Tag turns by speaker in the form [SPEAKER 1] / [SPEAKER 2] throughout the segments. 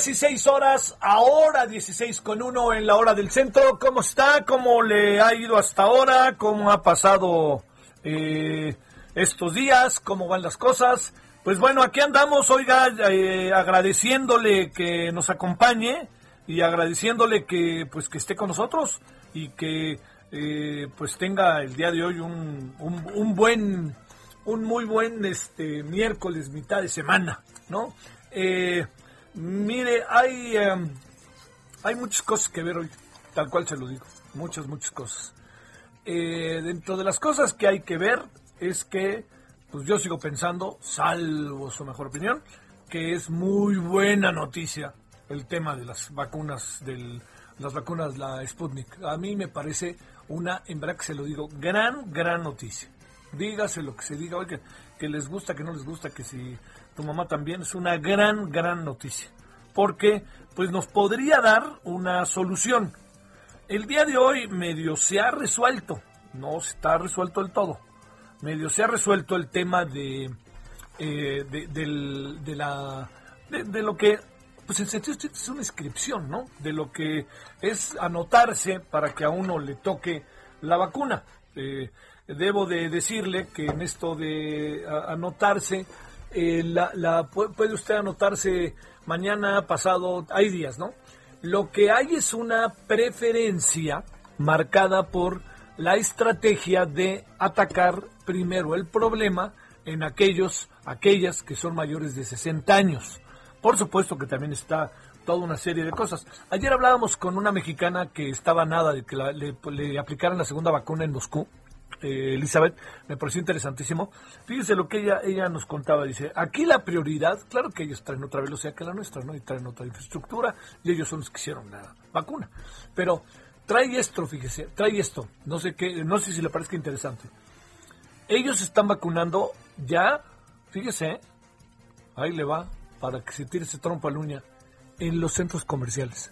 [SPEAKER 1] 16 horas, ahora 16 con 1 en la hora del centro. ¿Cómo está? ¿Cómo le ha ido hasta ahora? ¿Cómo ha pasado eh, estos días? ¿Cómo van las cosas? Pues bueno, aquí andamos, oiga, eh, agradeciéndole que nos acompañe y agradeciéndole que pues que esté con nosotros y que eh, pues tenga el día de hoy un, un, buen, un muy buen este miércoles, mitad de semana, ¿no? Eh, mire, hay, em, hay muchas cosas que ver hoy, tal cual se lo digo, muchas, muchas cosas. Eh, dentro de las cosas que hay que ver es que, pues yo sigo pensando, salvo su mejor opinión, que es muy buena noticia el tema de las vacunas, del, las vacunas, la Sputnik. A mí me parece una, en verdad que se lo digo, gran, gran noticia. Dígase lo que se diga, que, que les gusta, que no les gusta, que si tu mamá también, es una gran, gran noticia. Porque pues nos podría dar una solución. El día de hoy medio se ha resuelto, no está resuelto del todo, medio se ha resuelto el tema de, eh, de, de la, de, lo que, pues en sentido es una inscripción, ¿no? De lo que es anotarse para que a uno le toque la vacuna. Eh, debo de decirle que en esto de anotarse, eh, la, la- pu- puede usted anotarse mañana, pasado, hay días, ¿no? Lo que hay es una preferencia marcada por la estrategia de atacar primero el problema en aquellos, aquellas que son mayores de 60 años. Por supuesto que también está toda una serie de cosas. Ayer hablábamos con una mexicana que estaba nada de que la- le, le aplicaran la segunda vacuna en Moscú. Eh, Elizabeth, me pareció interesantísimo. Fíjese lo que ella, ella nos contaba, dice, aquí la prioridad, claro que ellos traen otra velocidad que la nuestra, ¿no? Y traen otra infraestructura, y ellos son los que hicieron la vacuna. Pero trae esto, fíjese, trae esto, no sé qué, no sé si le parezca interesante. Ellos están vacunando ya, fíjese, ahí le va, para que se tire ese trompo a la uña, en los centros comerciales.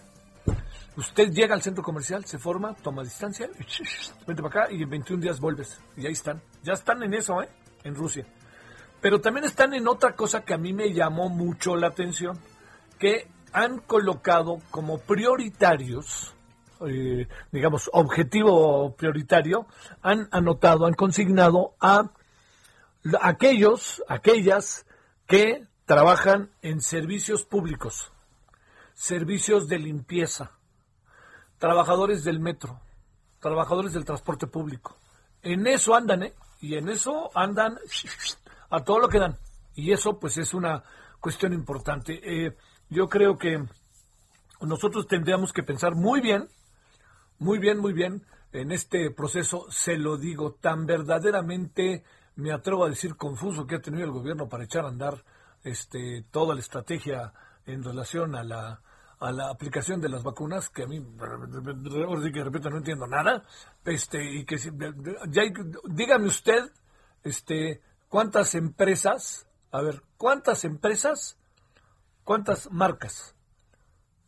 [SPEAKER 1] Usted llega al centro comercial, se forma, toma distancia, vente para acá y en 21 días vuelves. Y ahí están. Ya están en eso, ¿eh? En Rusia. Pero también están en otra cosa que a mí me llamó mucho la atención, que han colocado como prioritarios, eh, digamos, objetivo prioritario, han anotado, han consignado a aquellos, aquellas que trabajan en servicios públicos, servicios de limpieza, trabajadores del metro, trabajadores del transporte público. En eso andan, ¿eh? Y en eso andan a todo lo que dan. Y eso, pues, es una cuestión importante. Eh, yo creo que nosotros tendríamos que pensar muy bien, muy bien, muy bien en este proceso, se lo digo, tan verdaderamente, me atrevo a decir, confuso que ha tenido el gobierno para echar a andar este, toda la estrategia en relación a la, a la aplicación de las vacunas, que a mí, ahora sí que repito, no entiendo nada, este, y que ya dígame usted, este, cuántas empresas, a ver, cuántas empresas, cuántas marcas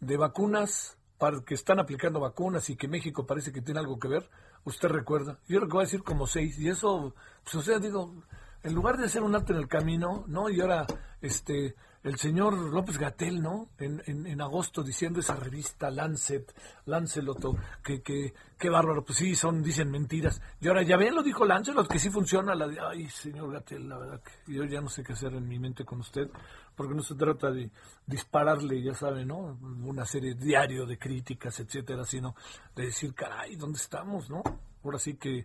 [SPEAKER 1] de vacunas para que están aplicando vacunas y que México parece que tiene algo que ver, usted recuerda. Yo creo que va a decir como seis, y eso, pues o sea, digo, en lugar de hacer un alto en el camino, ¿no? Y ahora, este, el señor López Gatel, ¿no? En, en, agosto diciendo esa revista Lancet, Lancelot, que, que, qué bárbaro, pues sí, son, dicen mentiras. Y ahora ya ven, lo dijo Lancelot, que sí funciona la de, ay, señor Gatel, la verdad que yo ya no sé qué hacer en mi mente con usted, porque no se trata de dispararle, ya sabe, ¿no? Una serie diario de críticas, etcétera, sino de decir, caray, ¿dónde estamos, no? Ahora sí que,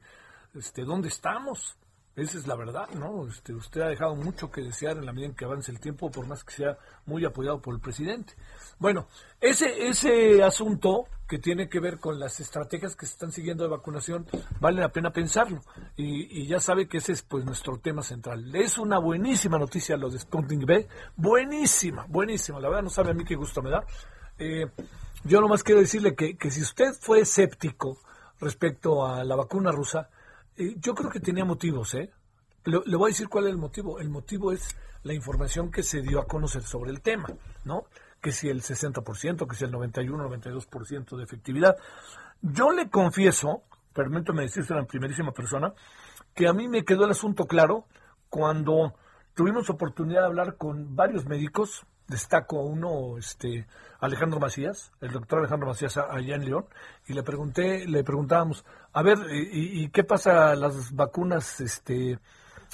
[SPEAKER 1] este, ¿dónde estamos? Esa es la verdad, ¿no? Este, usted ha dejado mucho que desear en la medida en que avance el tiempo, por más que sea muy apoyado por el presidente. Bueno, ese, ese asunto que tiene que ver con las estrategias que se están siguiendo de vacunación, vale la pena pensarlo. Y, ya sabe que ese es pues nuestro tema central. Es una buenísima noticia lo de Sputnik B, buenísima, buenísima. La verdad no sabe a mí qué gusto me da. Eh, yo nomás quiero decirle que, que si usted fue escéptico respecto a la vacuna rusa, yo creo que tenía motivos, ¿eh? Le, voy a decir cuál es el motivo. El motivo es la información que se dio a conocer sobre el tema, ¿no? Que si el 60%, que si el 91, 92% de efectividad. Yo le confieso, permítame decirse en primerísima persona, que a mí me quedó el asunto claro cuando tuvimos oportunidad de hablar con varios médicos, destaco a uno, este, Alejandro Macías, el doctor Alejandro Macías allá en León, y le pregunté, le preguntábamos, a ver, ¿y, qué pasa las vacunas, este,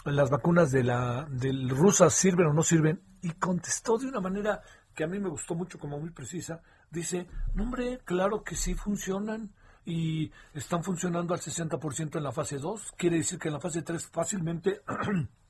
[SPEAKER 1] las vacunas de la, del rusas sirven o no sirven? Y contestó de una manera que a mí me gustó mucho, como muy precisa, dice, hombre, claro que sí funcionan, y están funcionando al 60% en la fase 2, quiere decir que en la fase 3 fácilmente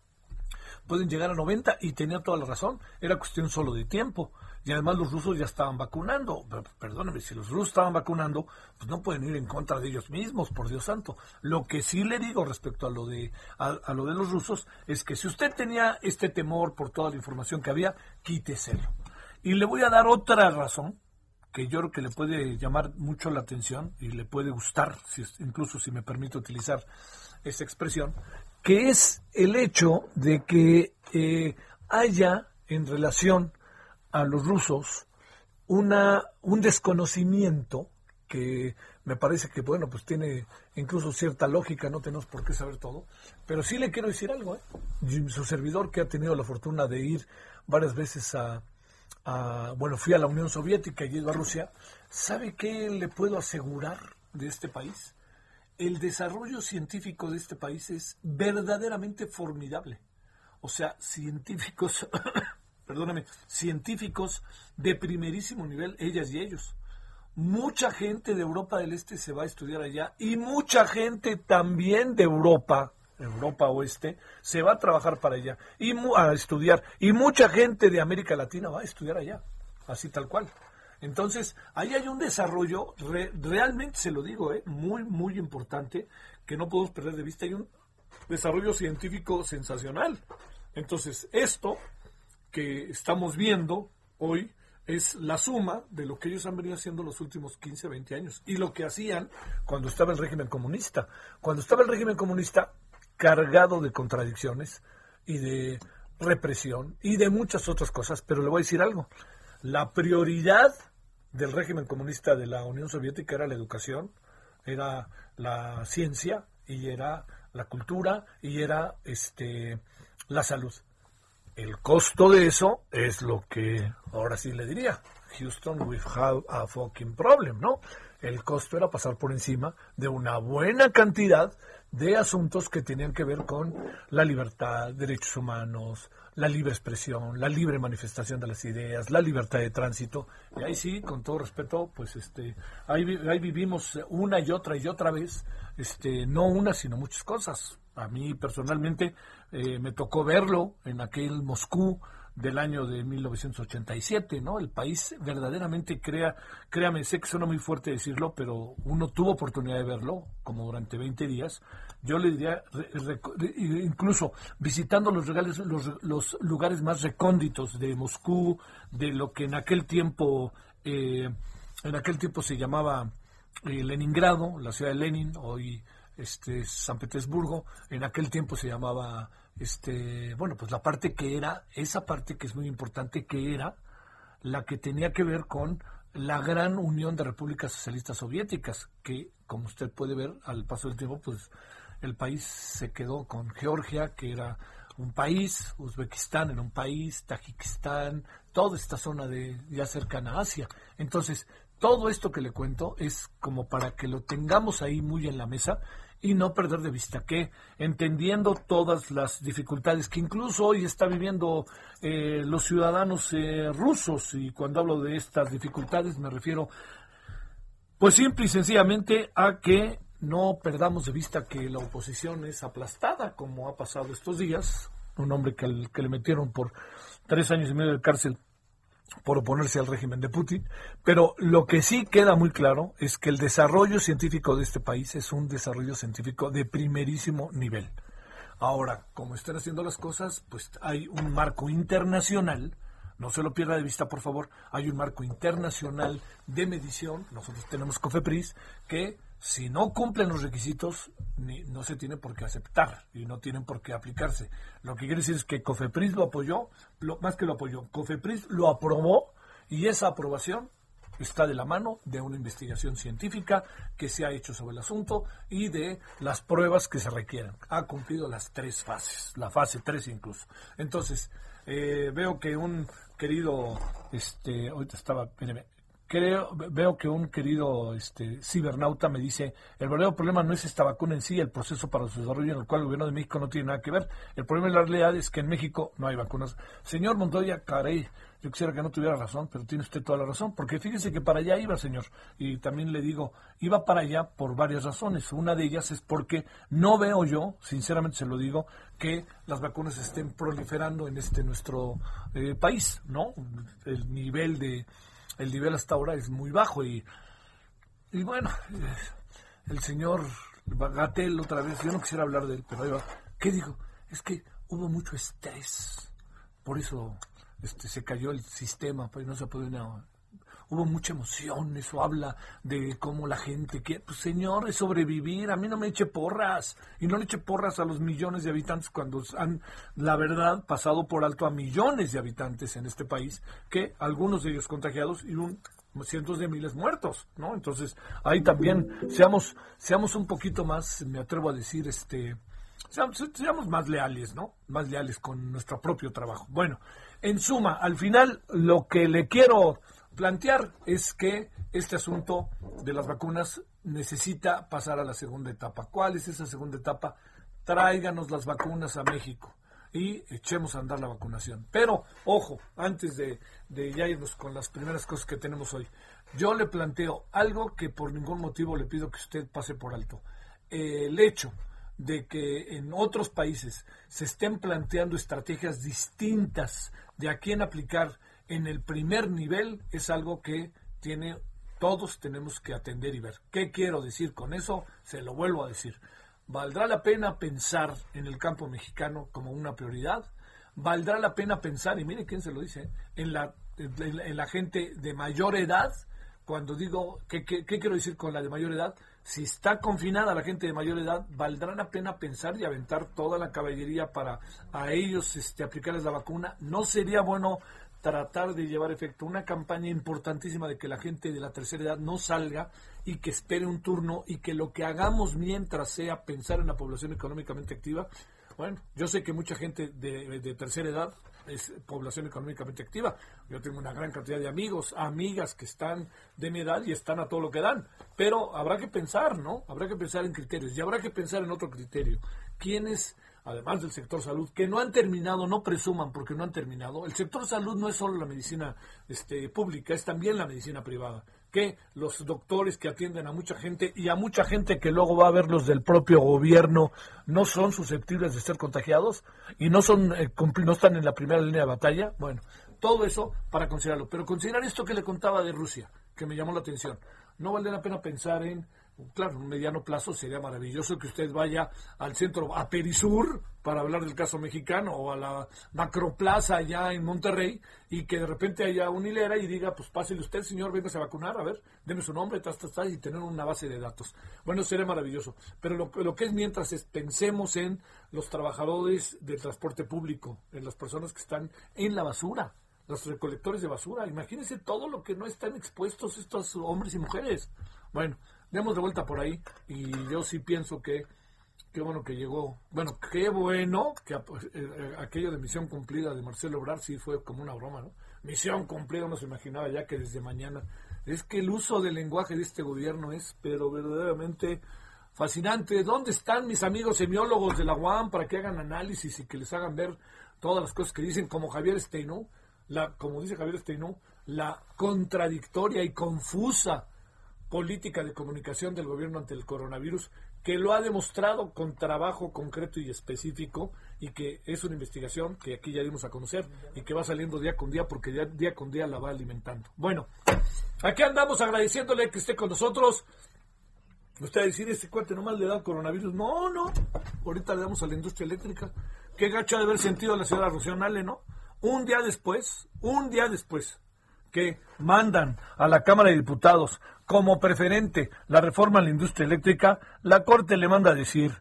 [SPEAKER 1] pueden llegar a 90 y tenía toda la razón, era cuestión solo de tiempo. Y además los rusos ya estaban vacunando. Perdóneme, si los rusos estaban vacunando, pues no pueden ir en contra de ellos mismos, por Dios santo. Lo que sí le digo respecto a lo de a, lo de los rusos es que si usted tenía este temor por toda la información que había, quíteselo. Y le voy a dar otra razón que yo creo que le puede llamar mucho la atención y le puede gustar, si, incluso si me permite utilizar esa expresión, que es el hecho de que eh, haya en relación a los rusos una, un desconocimiento que me parece que, bueno, pues tiene incluso cierta lógica, no tenemos por qué saber todo, pero sí le quiero decir algo, ¿eh? Su servidor que ha tenido la fortuna de ir varias veces a, a, bueno, fui a la Unión Soviética y ido a Rusia, ¿sabe qué le puedo asegurar de este país? El desarrollo científico de este país es verdaderamente formidable. O sea, científicos, perdóname, científicos de primerísimo nivel, ellas y ellos. Mucha gente de Europa del Este se va a estudiar allá y mucha gente también de Europa, Europa Oeste, se va a trabajar para allá y a estudiar. Y mucha gente de América Latina va a estudiar allá, así tal cual. Entonces, ahí hay un desarrollo, realmente se lo digo, eh, muy, muy importante, que no podemos perder de vista. Hay un desarrollo científico sensacional. Entonces, esto que estamos viendo hoy es la suma de lo que ellos han venido haciendo los últimos 15, 20 años y lo que hacían cuando estaba el régimen comunista. Cuando estaba el régimen comunista cargado de contradicciones y de represión y de muchas otras cosas, pero le voy a decir algo. La prioridad del régimen comunista de la Unión Soviética era la educación, era la ciencia y era la cultura y era este la salud. El costo de eso es lo que ahora sí le diría. Houston, we have a fucking problem, ¿no? El costo era pasar por encima de una buena cantidad de asuntos que tenían que ver con la libertad, derechos humanos, la libre expresión, la libre manifestación de las ideas, la libertad de tránsito. Y ahí sí, con todo respeto, pues este, ahí, ahí vivimos una y otra y otra vez, este, no una, sino muchas cosas. A mí personalmente eh, me tocó verlo en aquel Moscú del año de 1987, ¿no? El país verdaderamente crea, créame, sé que suena muy fuerte decirlo, pero uno tuvo oportunidad de verlo, como durante 20 días. Yo le diría, incluso visitando los, los, los, lugares más recónditos de Moscú, de lo que en aquel tiempo, eh, en aquel tiempo se llamaba eh, Leningrado, la ciudad de Lenin, hoy este San Petersburgo, en aquel tiempo se llamaba este, bueno, pues la parte que era, esa parte que es muy importante, que era la que tenía que ver con la gran unión de repúblicas socialistas soviéticas, que como usted puede ver al paso del tiempo, pues el país se quedó con Georgia, que era un país, Uzbekistán era un país, Tajikistán, toda esta zona de ya cercana a Asia. Entonces, todo esto que le cuento es como para que lo tengamos ahí muy en la mesa y no perder de vista que, entendiendo todas las dificultades que incluso hoy está viviendo eh, los ciudadanos eh, rusos, y cuando hablo de estas dificultades me refiero, pues simple y sencillamente a que no perdamos de vista que la oposición es aplastada, como ha pasado estos días, un hombre que, que le metieron por tres años y medio de cárcel por oponerse al régimen de Putin, pero lo que sí queda muy claro es que el desarrollo científico de este país es un desarrollo científico de primerísimo nivel. Ahora, como están haciendo las cosas, pues hay un marco internacional, no se lo pierda de vista, por favor, hay un marco internacional de medición, nosotros tenemos COFEPRIS, que si no cumplen los requisitos, no se tiene por qué aceptar y no tienen por qué aplicarse. Lo que quiere decir es que COFEPRIS lo apoyó, más que lo apoyó, COFEPRIS lo aprobó y esa aprobación está de la mano de una investigación científica que se ha hecho sobre el asunto y de las pruebas que se requieren. Ha cumplido las tres fases, la fase tres incluso. Entonces, eh, veo que un querido, este, ahorita estaba, Creo, veo que un querido este, cibernauta me dice, el verdadero problema no es esta vacuna en sí, el proceso para su desarrollo en el cual el gobierno de México no tiene nada que ver. El problema de la realidad es que en México no hay vacunas. Señor Montoya, caray, yo quisiera que no tuviera razón, pero tiene usted toda la razón, porque fíjese que para allá iba, señor. Y también le digo, iba para allá por varias razones. Una de ellas es porque no veo yo, sinceramente se lo digo, que las vacunas estén proliferando en este nuestro eh, país, ¿no? El nivel de el nivel hasta ahora es muy bajo y, y bueno, el señor Gatel otra vez, yo no quisiera hablar de él, pero ahí va. ¿Qué digo? Es que hubo mucho estrés, por eso este, se cayó el sistema, pues no se puede nada hubo mucha emoción, eso habla de cómo la gente quiere, pues señor, es sobrevivir, a mí no me eche porras, y no le eche porras a los millones de habitantes cuando han, la verdad, pasado por alto a millones de habitantes en este país, que algunos de ellos contagiados y cientos de miles muertos, ¿no? Entonces, ahí también seamos, seamos un poquito más, me atrevo a decir, este, seamos, seamos más leales, ¿no? Más leales con nuestro propio trabajo. Bueno, en suma, al final, lo que le quiero plantear es que este asunto de las vacunas necesita pasar a la segunda etapa. ¿Cuál es esa segunda etapa? Tráiganos las vacunas a México y echemos a andar la vacunación. Pero, ojo, antes de, ya irnos con las primeras cosas que tenemos hoy, yo le planteo algo que por ningún motivo le pido que usted pase por alto. el hecho de que en otros países se estén planteando estrategias distintas de a quién aplicar en el primer nivel es algo que tiene todos tenemos que atender y ver. ¿Qué quiero decir con eso? Se lo vuelvo a decir. ¿Valdrá la pena pensar en el campo mexicano como una prioridad? ¿Valdrá la pena pensar, y mire quién se lo dice, en la, en la gente de mayor edad? Cuando digo, ¿qué, ¿qué, quiero decir con la de mayor edad? Si está confinada la gente de mayor edad, ¿valdrá la pena pensar y aventar toda la caballería para a ellos este, aplicarles la vacuna? ¿No sería bueno tratar de llevar efecto una campaña importantísima de que la gente de la tercera edad no salga y que espere un turno y que lo que hagamos mientras sea pensar en la población económicamente activa. Bueno, yo sé que mucha gente de, tercera edad es población económicamente activa. Yo tengo una gran cantidad de amigos, amigas que están de mi edad y están a todo lo que dan. Pero habrá que pensar, ¿no? Habrá que pensar en criterios y habrá que pensar en otro criterio. ¿Quiénes además del sector salud, que no han terminado, no presuman porque no han terminado. El sector salud no es solo la medicina este, pública, es también la medicina privada. Que los doctores que atienden a mucha gente y a mucha gente que luego va a ver los del propio gobierno no son susceptibles de ser contagiados y no, son, eh, no están en la primera línea de batalla. Bueno, todo eso para considerarlo. Pero considerar esto que le contaba de Rusia, que me llamó la atención. No vale la pena pensar en claro, un mediano plazo sería maravilloso que usted vaya al centro, a Perisur, para hablar del caso mexicano, o a la Macroplaza allá en Monterrey, y que de repente haya una hilera y diga, pues pásele usted, señor, véngase a vacunar, a ver, deme su nombre, tas, tas, y tener una base de datos. Bueno, sería maravilloso. Pero lo, lo que es mientras es, pensemos en los trabajadores del transporte público, en las personas que están en la basura los recolectores de basura. Imagínense todo lo que no están expuestos estos hombres y mujeres. Bueno, demos de vuelta por ahí y yo sí pienso que Qué bueno que llegó. Bueno, qué bueno que eh, eh, aquello de misión cumplida de Marcelo Obrar sí fue como una broma, ¿no? Misión cumplida, uno se imaginaba ya que desde mañana. Es que el uso del lenguaje de este gobierno es, pero verdaderamente fascinante. ¿Dónde están mis amigos semiólogos de la UAM para que hagan análisis y que les hagan ver todas las cosas que dicen, como Javier Steinú, la, como dice Javier Steinú, la contradictoria y confusa política de comunicación del gobierno ante el coronavirus, que lo ha demostrado con trabajo concreto y específico y que es una investigación que aquí ya dimos a conocer y que va saliendo día con día porque ya día con día la va alimentando. Bueno, aquí andamos agradeciéndole que esté con nosotros. Usted a decir, este cuate nomás le da coronavirus. No, no. Ahorita le damos a la industria eléctrica. Qué gacho de haber sentido la señora Rocío ¿no? Un día después, un día después que mandan a la Cámara de Diputados como preferente. La reforma a la industria eléctrica, la Corte le manda a decir,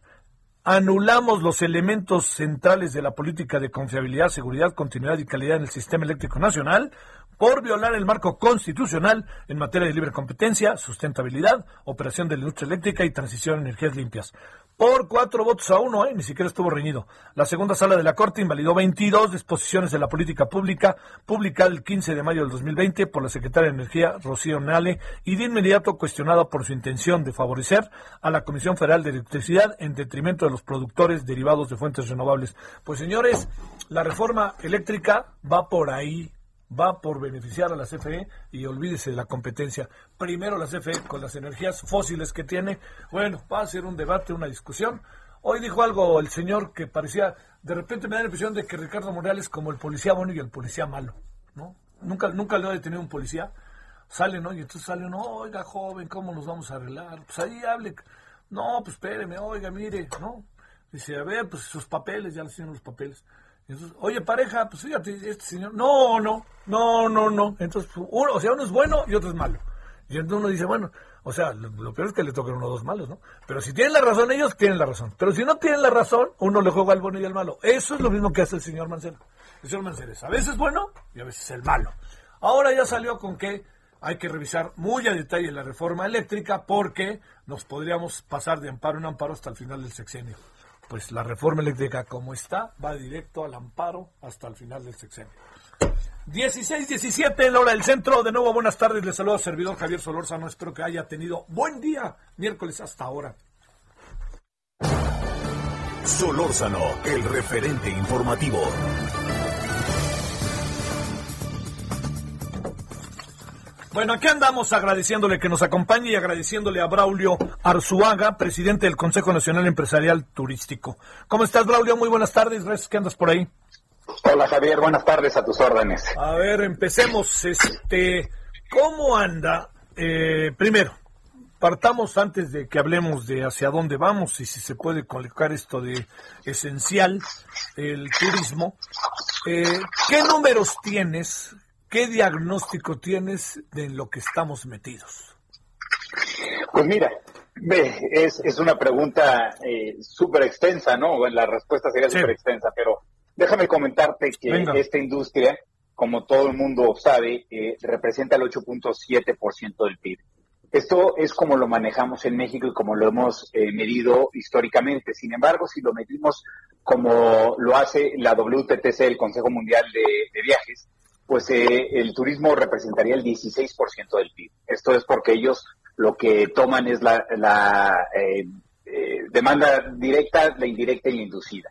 [SPEAKER 1] anulamos los elementos centrales de la política de confiabilidad, seguridad, continuidad y calidad en el sistema eléctrico nacional por violar el marco constitucional en materia de libre competencia, sustentabilidad, operación de la industria eléctrica y transición a energías limpias por cuatro votos a uno, ¿eh? ni siquiera estuvo reñido. La segunda sala de la Corte invalidó 22 disposiciones de la política pública publicada el 15 de mayo del 2020 por la secretaria de Energía, Rocío Nale, y de inmediato cuestionada por su intención de favorecer a la Comisión Federal de Electricidad en detrimento de los productores derivados de fuentes renovables. Pues señores, la reforma eléctrica va por ahí, va por beneficiar a la CFE y olvídese de la competencia. Primero la CFE con las energías fósiles que tiene. Bueno, va a ser un debate, una discusión. Hoy dijo algo el señor que parecía, de repente me da la impresión de que Ricardo Morales como el policía bueno y el policía malo, ¿no? Nunca, nunca le ha detenido un policía. Sale, ¿no? Y entonces sale uno, oiga, joven, ¿cómo nos vamos a arreglar? Pues ahí hable. No, pues espéreme, oiga, mire, ¿no? Dice, a ver, pues sus papeles, ya les tienen los papeles. Oye, pareja, pues fíjate, este señor, no, no, no, no, no. Entonces, uno, o sea, uno es bueno y otro es malo. Y entonces uno dice, bueno, o sea, lo, peor es que le toquen uno dos malos, ¿no? Pero si tienen la razón ellos, tienen la razón. Pero si no tienen la razón, uno le juega al bueno y al malo. Eso es lo mismo que hace el señor Mancera. El señor Mancera es a veces bueno y a veces el malo. Ahora ya salió con que hay que revisar muy a detalle la reforma eléctrica porque nos podríamos pasar de amparo en amparo hasta el final del sexenio pues la reforma eléctrica como está va directo al amparo hasta el final del sexenio. 16, 17 en la hora del centro. De nuevo, buenas tardes. Les saludo al servidor Javier Solórzano. Espero que haya tenido buen día miércoles hasta ahora.
[SPEAKER 2] Solórzano, el referente informativo.
[SPEAKER 1] Bueno, aquí andamos agradeciéndole que nos acompañe y agradeciéndole a Braulio Arzuaga, presidente del Consejo Nacional Empresarial Turístico. ¿Cómo estás, Braulio? Muy buenas tardes. Gracias que andas por ahí.
[SPEAKER 3] Hola, Javier. Buenas tardes a tus órdenes.
[SPEAKER 1] A ver, empecemos. Este, ¿Cómo anda? Eh, primero, partamos antes de que hablemos de hacia dónde vamos y si se puede colocar esto de esencial, el turismo. Eh, ¿Qué números tienes ¿Qué diagnóstico tienes de lo que estamos metidos?
[SPEAKER 3] Pues mira, es, es una pregunta eh, súper extensa, ¿no? La respuesta sería súper extensa, pero déjame comentarte que esta industria, como todo el mundo sabe, eh, representa el 8.7% del PIB. Esto es como lo manejamos en México y como lo hemos eh, medido históricamente. Sin embargo, si lo medimos como lo hace la WTTC, el Consejo Mundial de Viajes, pues eh, el turismo representaría el 16% del PIB. Esto es porque ellos lo que toman es la, eh, eh, demanda directa, la indirecta y la inducida.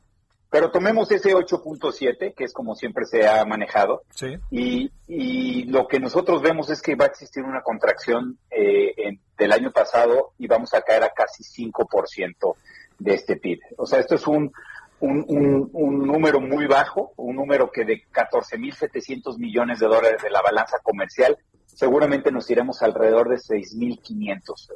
[SPEAKER 3] Pero tomemos ese 8.7, que es como siempre se ha manejado, y, y, lo que nosotros vemos es que va a existir una contracción del año pasado y vamos a caer a casi 5% de este PIB. O sea, esto es un, un, un, número muy bajo, un número que de 14.700 millones de dólares de la balanza comercial, seguramente nos iremos alrededor de 6.500.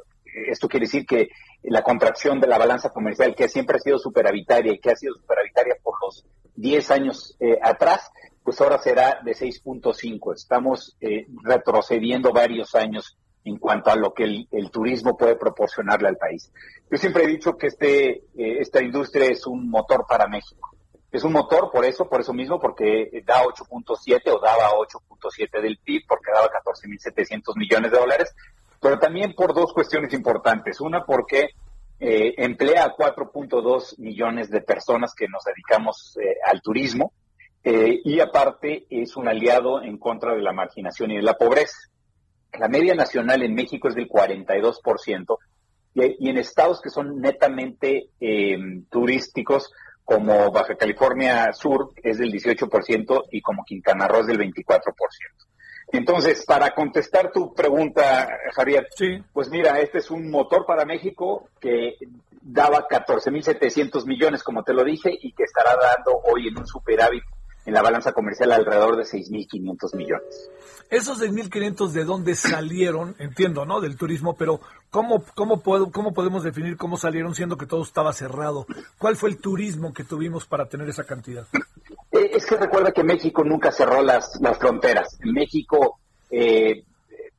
[SPEAKER 3] Esto quiere decir que la contracción de la balanza comercial, que siempre ha sido superavitaria y que ha sido superavitaria por los 10 años eh, atrás, pues ahora será de 6.5. Estamos eh, retrocediendo varios años en cuanto a lo que el, turismo puede proporcionarle al país. Yo siempre he dicho que este, eh, esta industria es un motor para México. Es un motor por eso, por eso mismo, porque da 8.7 o daba 8.7 del PIB, porque daba 14.700 millones de dólares, pero también por dos cuestiones importantes. Una, porque eh, emplea a 4.2 millones de personas que nos dedicamos eh, al turismo eh, y aparte es un aliado en contra de la marginación y de la pobreza. La media nacional en México es del 42% y, y en estados que son netamente turísticos como Baja California Sur es del 18% y como Quintana Roo es del 24%. Entonces, para contestar tu pregunta, Javier, pues mira, este es un motor para México que daba 14.700 millones, como te lo dije, y que estará dando hoy en un superávit en la balanza comercial alrededor de 6.500 millones.
[SPEAKER 1] Esos 6.500 de dónde salieron, entiendo, ¿no? Del turismo, pero ¿cómo, cómo, puedo, ¿cómo podemos definir cómo salieron siendo que todo estaba cerrado? ¿Cuál fue el turismo que tuvimos para tener esa cantidad?
[SPEAKER 3] Eh, es que recuerda que México nunca cerró las, las fronteras. México, eh,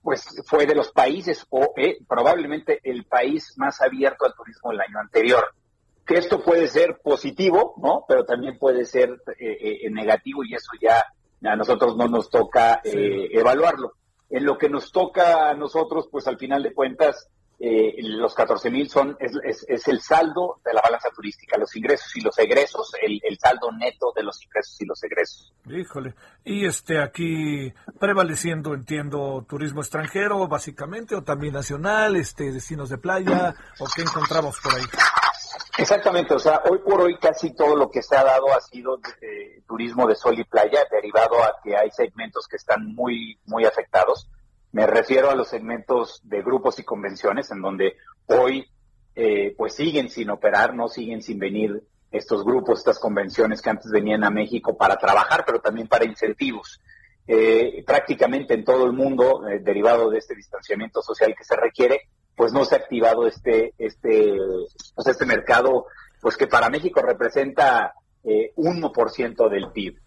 [SPEAKER 3] pues fue de los países, o eh, probablemente el país más abierto al turismo el año anterior que esto puede ser positivo, ¿no? Pero también puede ser eh, eh, negativo y eso ya a nosotros no nos toca eh, evaluarlo. En lo que nos toca a nosotros, pues al final de cuentas, los 14 mil son es, es, el saldo de la balanza turística, los ingresos y los egresos, el, el, saldo neto de los ingresos y los egresos.
[SPEAKER 1] Híjole, y este aquí prevaleciendo, entiendo, turismo extranjero básicamente o también nacional, este destinos de playa o qué encontramos por ahí.
[SPEAKER 3] Exactamente, o sea, hoy por hoy casi todo lo que se ha dado ha sido turismo de sol y playa, derivado a que hay segmentos que están muy, muy afectados. Me refiero a los segmentos de grupos y convenciones, en donde hoy eh, pues siguen sin operar, no siguen sin venir estos grupos, estas convenciones que antes venían a México para trabajar, pero también para incentivos. Eh, prácticamente en todo el mundo, eh, derivado de este distanciamiento social que se requiere, pues no se ha activado este, este, pues este mercado, pues que para México representa eh, 1% del PIB.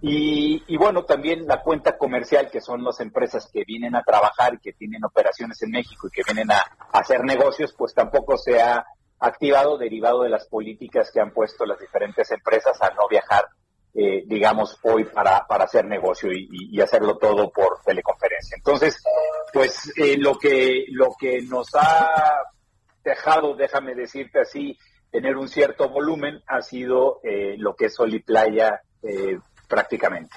[SPEAKER 3] Y, y, bueno, también la cuenta comercial, que son las empresas que vienen a trabajar, que tienen operaciones en México y que vienen a, hacer negocios, pues tampoco se ha activado derivado de las políticas que han puesto las diferentes empresas a no viajar eh, digamos, hoy para, para hacer negocio y, hacerlo todo por teleconferencia. Entonces, pues eh, lo, que, lo que nos ha dejado, déjame decirte así, tener un cierto volumen ha sido eh, lo que es Sol Playa prácticamente.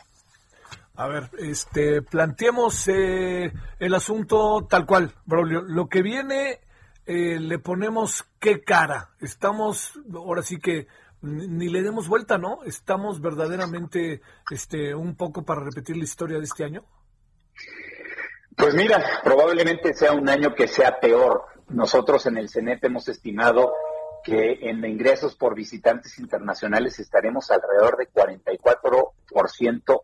[SPEAKER 1] A ver, este, planteemos el asunto tal cual, Braulio. Lo que viene, le ponemos qué cara. Estamos, ahora sí que ni le demos vuelta, ¿no? ¿Estamos verdaderamente este, un poco para repetir la historia de este año?
[SPEAKER 3] Pues mira, probablemente sea un año que sea peor. Nosotros en el CENET hemos estimado que en ingresos por visitantes internacionales estaremos alrededor de 44%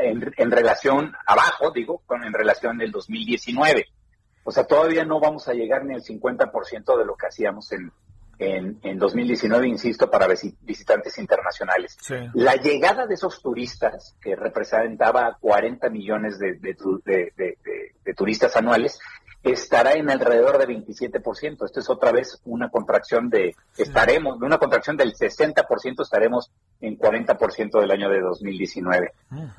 [SPEAKER 3] en, en relación abajo, digo, con, en relación del 2019. O sea, todavía no vamos a llegar ni al 50% de lo que hacíamos en, en, en 2019, insisto, para visitantes internacionales. La llegada de esos turistas, que representaba 40 millones de, de, turistas anuales, estará en alrededor de 27%. Esto es otra vez una contracción de, estaremos, de una contracción del 60%, estaremos en 40% del año de 2019.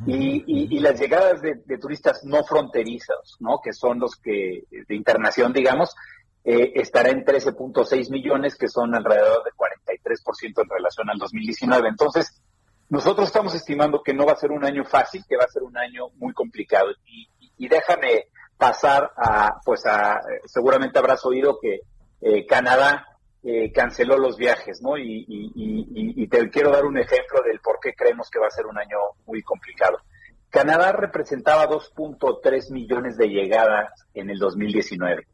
[SPEAKER 3] y, y, y, las llegadas de, turistas no fronterizos, ¿no? Que son los que, de internación, digamos, eh, estará en 13.6 millones, que son alrededor de 43% en relación al 2019. Entonces, nosotros estamos estimando que no va a ser un año fácil, que va a ser un año muy complicado. Y, déjame pasar a, pues a, seguramente habrás oído que eh, Canadá eh, canceló los viajes, ¿no? Y, y, te quiero dar un ejemplo del por qué creemos que va a ser un año muy complicado. Canadá representaba 2.3 millones de llegadas en el 2019.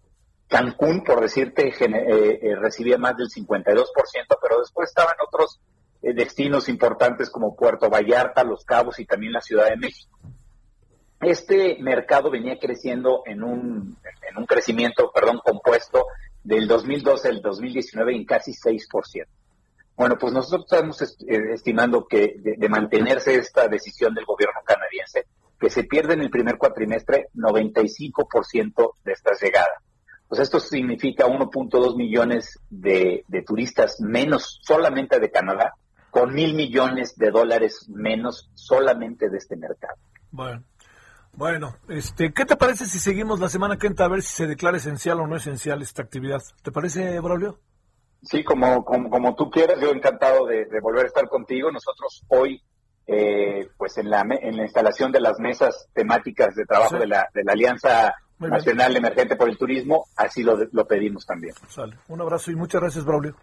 [SPEAKER 3] Cancún, por decirte, eh, eh, recibía más del 52%, pero después estaban otros eh, destinos importantes como Puerto Vallarta, Los Cabos y también la Ciudad de México. Este mercado venía creciendo en un, en un crecimiento, perdón, compuesto del 2012 al 2019 en casi 6%. Bueno, pues nosotros estamos estimando que de, mantenerse esta decisión del gobierno canadiense, que se pierde en el primer cuatrimestre 95% de estas llegadas. Pues esto significa 1.2 millones de, turistas menos solamente de Canadá, con mil millones de dólares menos solamente de este mercado.
[SPEAKER 1] Bueno. Bueno, este, ¿qué te parece si seguimos la semana que entra a ver si se declara esencial o no esencial esta actividad? ¿Te parece, Braulio?
[SPEAKER 3] Sí, como, como, tú quieras, yo encantado de, volver a estar contigo. Nosotros hoy, eh, pues en la, en la instalación de las mesas temáticas de trabajo de, la, de la Alianza Nacional Emergente por el Turismo, así lo, lo pedimos también.
[SPEAKER 1] Un abrazo y muchas gracias, Braulio.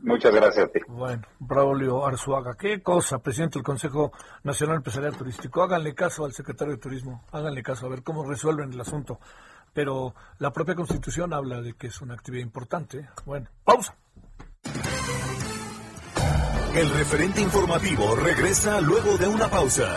[SPEAKER 3] Muchas gracias a ti.
[SPEAKER 1] Bueno, Braulio Arzuaga, qué cosa, presidente del Consejo Nacional Empresarial Turístico. Háganle caso al secretario de Turismo, háganle caso a ver cómo resuelven el asunto. Pero la propia Constitución habla de que es una actividad importante. Bueno, pausa.
[SPEAKER 2] El referente informativo regresa luego de una pausa.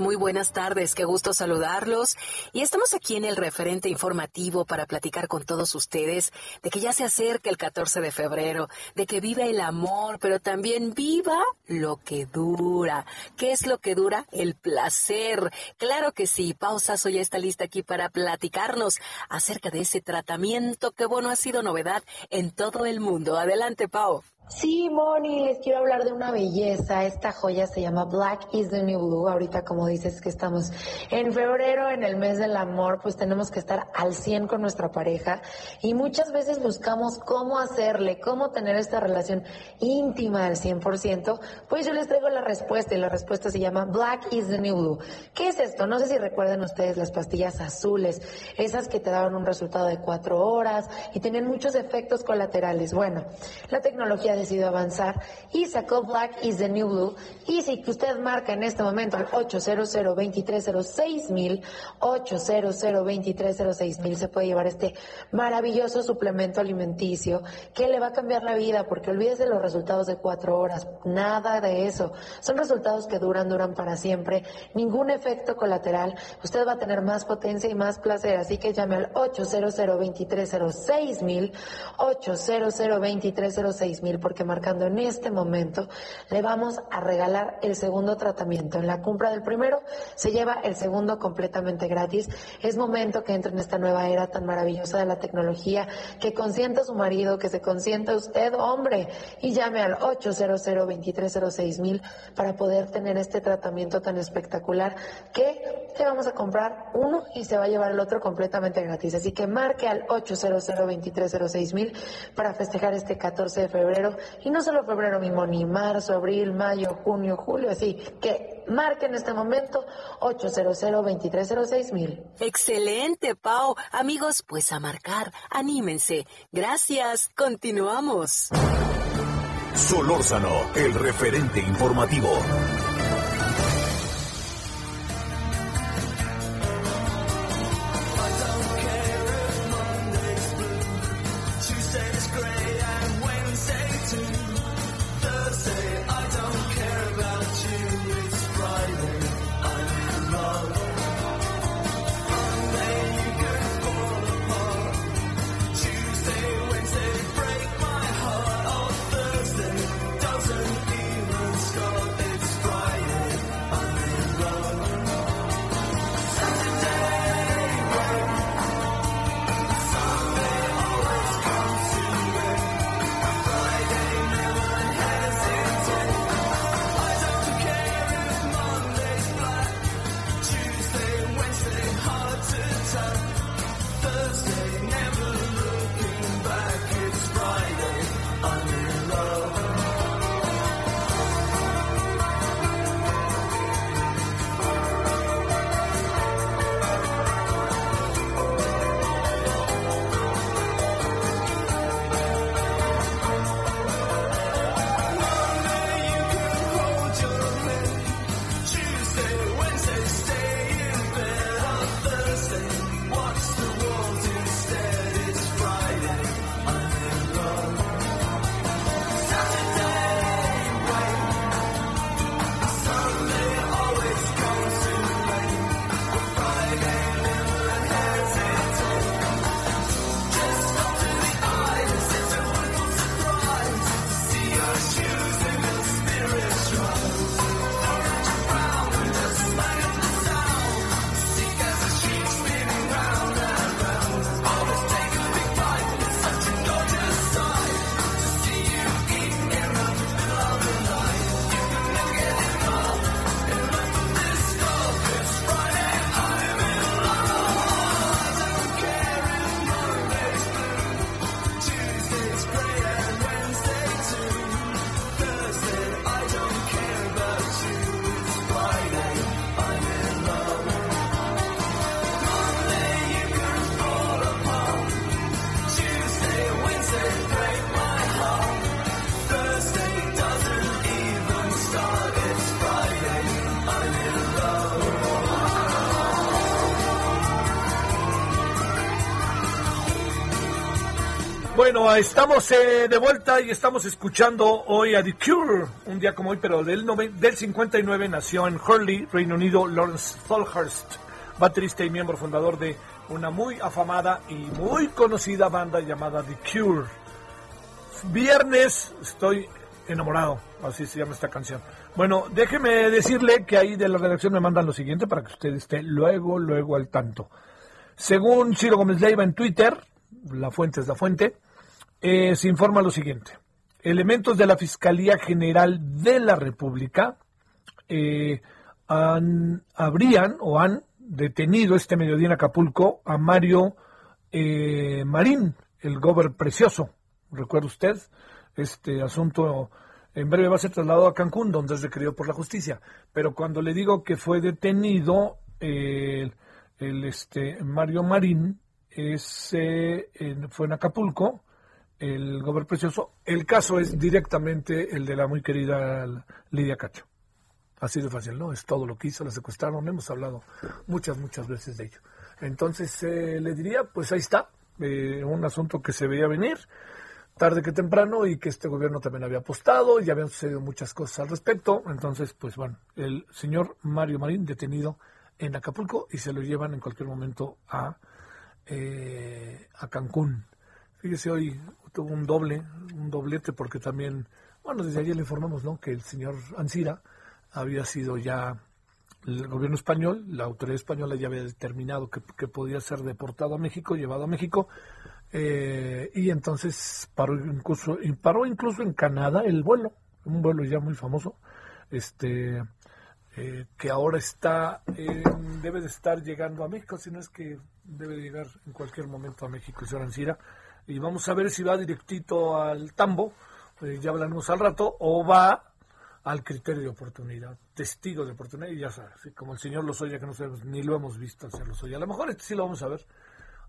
[SPEAKER 4] Muy buenas tardes, qué gusto saludarlos. Y estamos aquí en el referente informativo para platicar con todos ustedes de que ya se acerca el 14 de febrero, de que viva el amor, pero también viva lo que dura. ¿Qué es lo que dura? El placer. Claro que sí, Pausa, soy está lista aquí para platicarnos acerca de ese tratamiento que bueno ha sido novedad en todo el mundo. Adelante, Pau.
[SPEAKER 5] Sí, Moni, les quiero hablar de una belleza. Esta joya se llama Black is the New Blue. Ahorita, como dices que estamos en febrero, en el mes del amor, pues tenemos que estar al 100 con nuestra pareja y muchas veces buscamos cómo hacerle, cómo tener esta relación íntima al 100%. Pues yo les traigo la respuesta y la respuesta se llama Black is the New Blue. ¿Qué es esto? No sé si recuerdan ustedes las pastillas azules, esas que te daban un resultado de cuatro horas y tenían muchos efectos colaterales. Bueno, la tecnología decidió avanzar y sacó Black is the New Blue. Y si usted marca en este momento al 800 2306 mil, 800 2306 mil, se puede llevar este maravilloso suplemento alimenticio que le va a cambiar la vida, porque olvídese los resultados de cuatro horas, nada de eso. Son resultados que duran, duran para siempre, ningún efecto colateral. Usted va a tener más potencia y más placer, así que llame al 800 2306 mil, 800 2306 mil, porque marcando en este momento le vamos a regalar el segundo tratamiento. En la compra del primero se lleva el segundo completamente gratis. Es momento que entre en esta nueva era tan maravillosa de la tecnología, que consienta su marido, que se consienta usted, hombre, y llame al 800 2306 mil para poder tener este tratamiento tan espectacular que le vamos a comprar uno y se va a llevar el otro completamente gratis. Así que marque al 800 2306 mil para festejar este 14 de febrero y no solo febrero mismo, ni marzo, abril, mayo, junio, julio, así que marque en este momento 800 2306 mil.
[SPEAKER 4] Excelente, Pau. Amigos, pues a marcar, anímense. Gracias, continuamos.
[SPEAKER 2] Solórzano, el referente informativo.
[SPEAKER 1] Estamos eh, de vuelta y estamos escuchando hoy a The Cure, un día como hoy, pero del, del 59 nació en Hurley, Reino Unido, Lawrence Tolhurst, baterista y miembro fundador de una muy afamada y muy conocida banda llamada The Cure. Viernes, estoy enamorado, así se llama esta canción. Bueno, déjeme decirle que ahí de la redacción me mandan lo siguiente para que usted esté luego, luego al tanto. Según Ciro Gómez Leiva en Twitter, la fuente es la fuente, eh, se informa lo siguiente. Elementos de la Fiscalía General de la República eh, han, habrían o han detenido este mediodía en Acapulco a Mario eh, Marín, el gober precioso. ¿Recuerda usted? Este asunto en breve va a ser trasladado a Cancún, donde es requerido por la justicia. Pero cuando le digo que fue detenido el, este Mario Marín, ese fue en Acapulco, el gobernador precioso. El caso es directamente el de la muy querida Lidia Cacho. Así de fácil, ¿no? Es todo lo que hizo, la secuestraron, hemos hablado muchas, muchas veces de ello. Entonces, eh, le diría, pues ahí está, eh, un asunto que se veía venir tarde que temprano y que este gobierno también había apostado, y habían sucedido muchas cosas al respecto. Entonces, pues bueno, el señor Mario Marín detenido en Acapulco y se lo llevan en cualquier momento a eh, a Cancún. Fíjese, hoy tuvo un doble, un doblete, porque también, bueno, desde ayer le informamos, ¿no? Que el señor Ansira había sido ya el gobierno español, la autoridad española ya había determinado que, podía ser deportado a México, llevado a México, eh, y entonces paró incluso, paró incluso en Canadá el vuelo, un vuelo ya muy famoso, este eh, que ahora está, debe de estar llegando a México, si no es que debe llegar en cualquier momento a México el señor Ancira. Y vamos a ver si va directito al tambo, eh, ya hablaremos al rato, o va al criterio de oportunidad, testigo de oportunidad, y ya sabes, como el señor Lozoya, que no sabemos, ni lo hemos visto al señor Lozoya. A lo mejor este sí lo vamos a ver,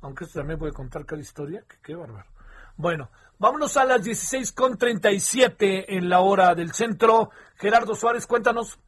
[SPEAKER 1] aunque este también puede contar cada historia, que qué bárbaro. Bueno, vámonos a las 16.37 en la hora del centro. Gerardo Suárez, cuéntanos.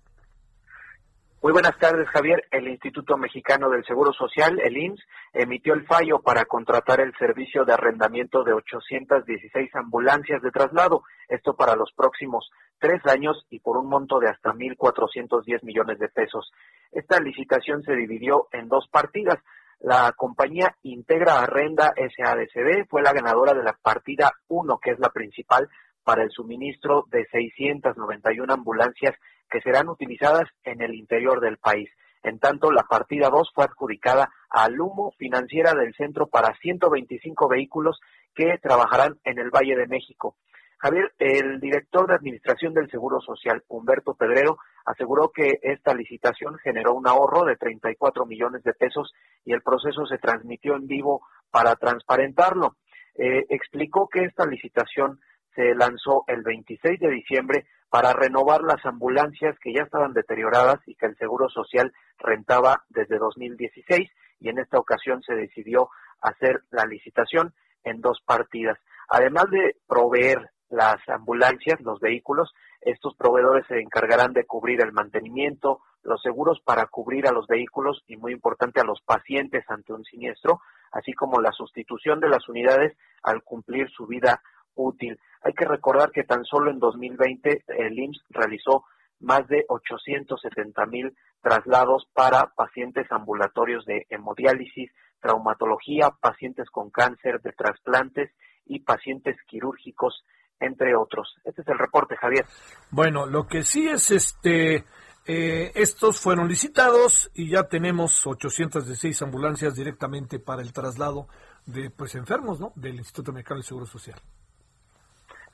[SPEAKER 6] Muy buenas tardes, Javier. El Instituto Mexicano del Seguro Social, el IMSS, emitió el fallo para contratar el servicio de arrendamiento de 816 ambulancias de traslado, esto para los próximos tres años y por un monto de hasta 1.410 millones de pesos. Esta licitación se dividió en dos partidas. La compañía Integra Arrenda SADCB fue la ganadora de la partida 1, que es la principal, para el suministro de 691 ambulancias que serán utilizadas en el interior del país. En tanto, la partida 2 fue adjudicada a Lumo Financiera del Centro para 125 vehículos que trabajarán en el Valle de México. Javier, el director de Administración del Seguro Social, Humberto Pedrero, aseguró que esta licitación generó un ahorro de 34 millones de pesos y el proceso se transmitió en vivo para transparentarlo. Eh, explicó que esta licitación se lanzó el 26 de diciembre para renovar las ambulancias que ya estaban deterioradas y que el Seguro Social rentaba desde 2016 y en esta ocasión se decidió hacer la licitación en dos partidas. Además de proveer las ambulancias, los vehículos, estos proveedores se encargarán de cubrir el mantenimiento, los seguros para cubrir a los vehículos y muy importante a los pacientes ante un siniestro, así como la sustitución de las unidades al cumplir su vida útil. Hay que recordar que tan solo en 2020 el IMSS realizó más de 870 mil traslados para pacientes ambulatorios de hemodiálisis, traumatología, pacientes con cáncer de trasplantes y pacientes quirúrgicos, entre otros. Este es el reporte, Javier.
[SPEAKER 1] Bueno, lo que sí es este, eh, estos fueron licitados y ya tenemos 816 ambulancias directamente para el traslado de pues enfermos, ¿no? Del Instituto Mexicano del Seguro Social.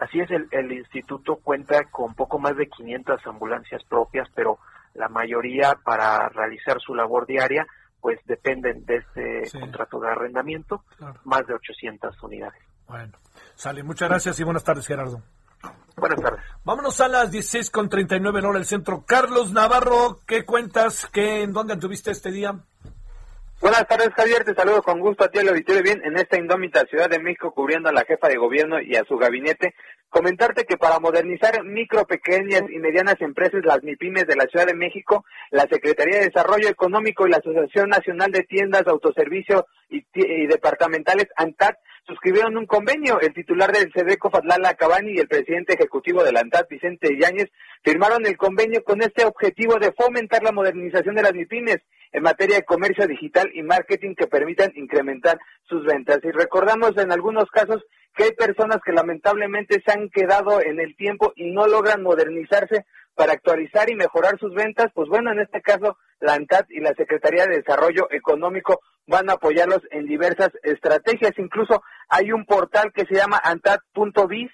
[SPEAKER 6] Así es, el, instituto cuenta con poco más de 500 ambulancias propias, pero la mayoría para realizar su labor diaria, pues dependen de este contrato de arrendamiento, más de 800 unidades.
[SPEAKER 1] Bueno, sale. Muchas gracias y buenas tardes, Gerardo.
[SPEAKER 6] Buenas tardes.
[SPEAKER 1] Vámonos a las 16.39 en hora del centro. Carlos Navarro, ¿qué cuentas? ¿Qué, ¿En dónde anduviste este día?
[SPEAKER 7] Buenas tardes, Javier. Te saludo con gusto a ti, al auditorio bien, en esta indómita Ciudad de México, cubriendo a la jefa de gobierno y a su gabinete, Comentarte que para modernizar micro, pequeñas y medianas empresas, las MIPIMES de la Ciudad de México, la Secretaría de Desarrollo Económico y la Asociación Nacional de Tiendas, Autoservicio y, Departamentales, ANTAT, suscribieron un convenio. El titular del CEDECO, Fadlala Cabani, y el presidente ejecutivo de la ANTAD, Vicente Yáñez, firmaron el convenio con este objetivo de fomentar la modernización de las MIPIMES en materia de comercio digital y marketing que permitan incrementar sus ventas. Y recordamos en algunos casos que hay personas que lamentablemente se han quedado en el tiempo y no logran modernizarse para actualizar y mejorar sus ventas, pues bueno, en este caso la ANTAD y la Secretaría de Desarrollo Económico van a apoyarlos en diversas estrategias. Incluso hay un portal que se llama antad.biz,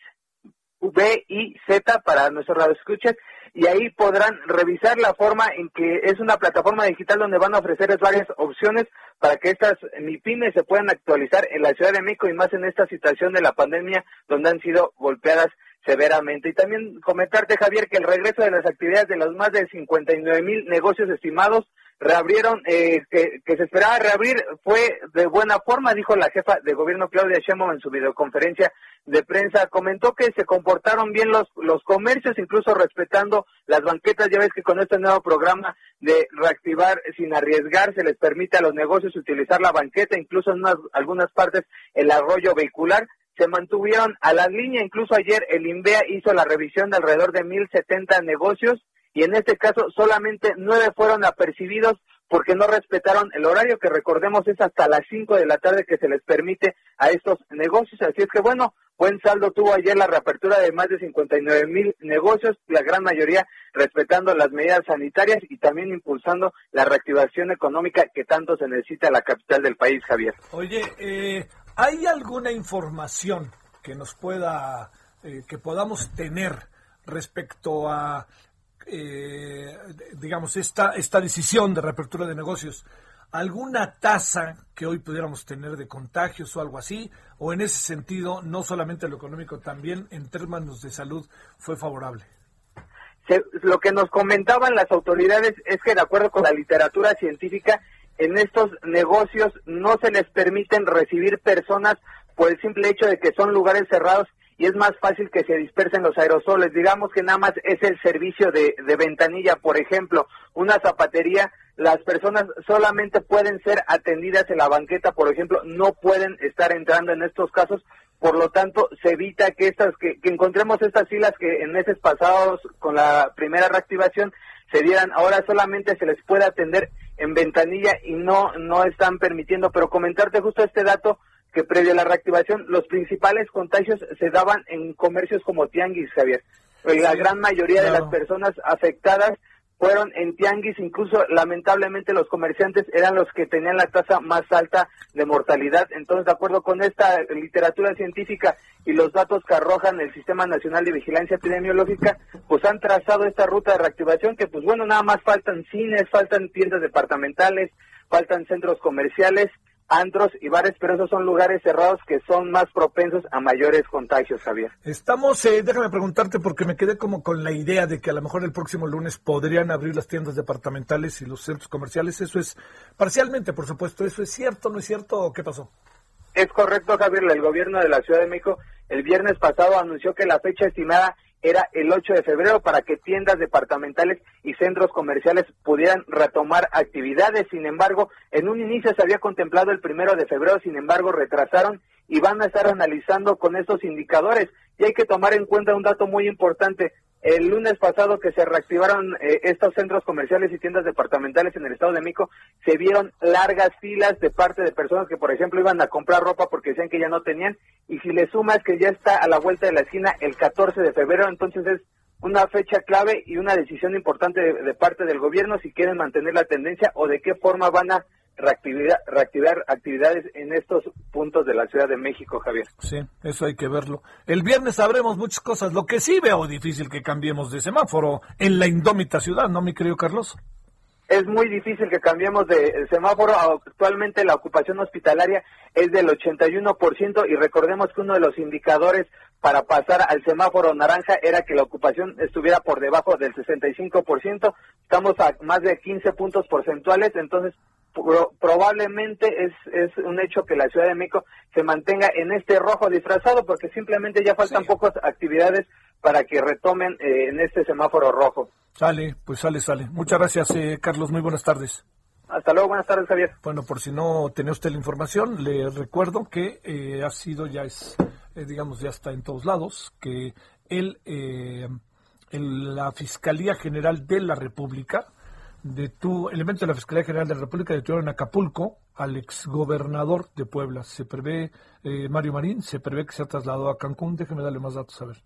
[SPEAKER 7] V y Z para nuestros radioescuchas, y ahí podrán revisar la forma en que es una plataforma digital donde van a ofrecerles varias opciones para que estas MIPIMES se puedan actualizar en la Ciudad de México y más en esta situación de la pandemia donde han sido golpeadas severamente. Y también comentarte, Javier, que el regreso de las actividades de los más de 59 mil negocios estimados reabrieron, eh, que, se esperaba reabrir, fue de buena forma, dijo la jefa de gobierno Claudia Sheinbaum en su videoconferencia de prensa. Comentó que se comportaron bien los, los comercios, incluso respetando las banquetas. Ya ves que con este nuevo programa de reactivar sin arriesgar se les permite a los negocios utilizar la banqueta, incluso en algunas partes el arroyo vehicular se mantuvieron a la línea. Incluso ayer el INVEA hizo la revisión de alrededor de 1.070 negocios y en este caso solamente nueve fueron apercibidos porque no respetaron el horario que recordemos es hasta las 5 de la tarde que se les permite a estos negocios. Así es que bueno, buen saldo tuvo ayer la reapertura de más de 59 mil negocios, la gran mayoría respetando las medidas sanitarias y también impulsando la reactivación económica que tanto se necesita en la capital del país, Javier.
[SPEAKER 1] Oye, eh, ¿Hay alguna información que nos pueda, eh, que podamos tener respecto a, eh, digamos, esta, esta decisión de reapertura de negocios? ¿Alguna tasa que hoy pudiéramos tener de contagios o algo así? ¿O en ese sentido, no solamente lo económico, también en términos de salud fue favorable?
[SPEAKER 7] lo que nos comentaban las autoridades es que de acuerdo con la literatura científica, en estos negocios no se les permiten recibir personas por el simple hecho de que son lugares cerrados y es más fácil que se dispersen los aerosoles. Digamos que nada más es el servicio de, de ventanilla, por ejemplo, una zapatería, las personas solamente pueden ser atendidas en la banqueta, por ejemplo, no pueden estar entrando en estos casos, por lo tanto se evita que estas que, que encontremos estas filas que en meses pasados con la primera reactivación se dieran, ahora solamente se les puede atender en ventanilla y no, no están permitiendo, pero comentarte justo este dato que previo a la reactivación los principales contagios se daban en comercios como Tianguis, Javier. La gran mayoría de las personas afectadas fueron en tianguis, incluso lamentablemente los comerciantes eran los que tenían la tasa más alta de mortalidad. Entonces, de acuerdo con esta literatura científica y los datos que arrojan el Sistema Nacional de Vigilancia Epidemiológica, pues han trazado esta ruta de reactivación que, pues bueno, nada más faltan cines, faltan tiendas departamentales, faltan centros comerciales antros y bares, pero esos son lugares cerrados que son más propensos a mayores contagios, Javier.
[SPEAKER 1] Estamos, eh, déjame preguntarte porque me quedé como con la idea de que a lo mejor el próximo lunes podrían abrir las tiendas departamentales y los centros comerciales. Eso es parcialmente, por supuesto. ¿Eso es cierto, no es cierto o qué pasó?
[SPEAKER 7] Es correcto, Javier. El gobierno de la Ciudad de México el viernes pasado anunció que la fecha estimada era el 8 de febrero para que tiendas departamentales y centros comerciales pudieran retomar actividades. Sin embargo, en un inicio se había contemplado el primero de febrero, sin embargo, retrasaron y van a estar analizando con estos indicadores. Y hay que tomar en cuenta un dato muy importante. El lunes pasado que se reactivaron eh, estos centros comerciales y tiendas departamentales en el Estado de México, se vieron largas filas de parte de personas que, por ejemplo, iban a comprar ropa porque decían que ya no tenían. Y si le sumas que ya está a la vuelta de la esquina el 14 de febrero, entonces es una fecha clave y una decisión importante de parte del gobierno si quieren mantener la tendencia o de qué forma van a reactivar actividades en estos puntos de la Ciudad de México, Javier.
[SPEAKER 1] Sí, eso hay que verlo. El viernes sabremos muchas cosas. Lo que sí veo difícil que cambiemos de semáforo en la indómita ciudad, ¿no, mi querido Carlos?
[SPEAKER 7] Es muy difícil que cambiemos de semáforo. Actualmente la ocupación hospitalaria es del 81% y recordemos que uno de los indicadores para pasar al semáforo naranja era que la ocupación estuviera por debajo del 65%. Estamos a más de 15 puntos porcentuales, entonces probablemente es, es un hecho que la Ciudad de México se mantenga en este rojo disfrazado porque simplemente ya faltan pocas actividades para que retomen eh, en este semáforo rojo.
[SPEAKER 1] Sale, pues sale, sale. Muchas gracias, eh, Carlos. Muy buenas tardes.
[SPEAKER 7] Hasta luego, buenas tardes, Javier.
[SPEAKER 1] Bueno, por si no tenía usted la información, le recuerdo que eh, ha sido, ya es, digamos, ya está en todos lados, que él, la Fiscalía General de la República, de tu elemento de la Fiscalía General de la República detuvieron en Acapulco al exgobernador de Puebla. Se prevé, eh, Mario Marín, se prevé que se ha trasladado a Cancún. Déjeme darle más datos a ver.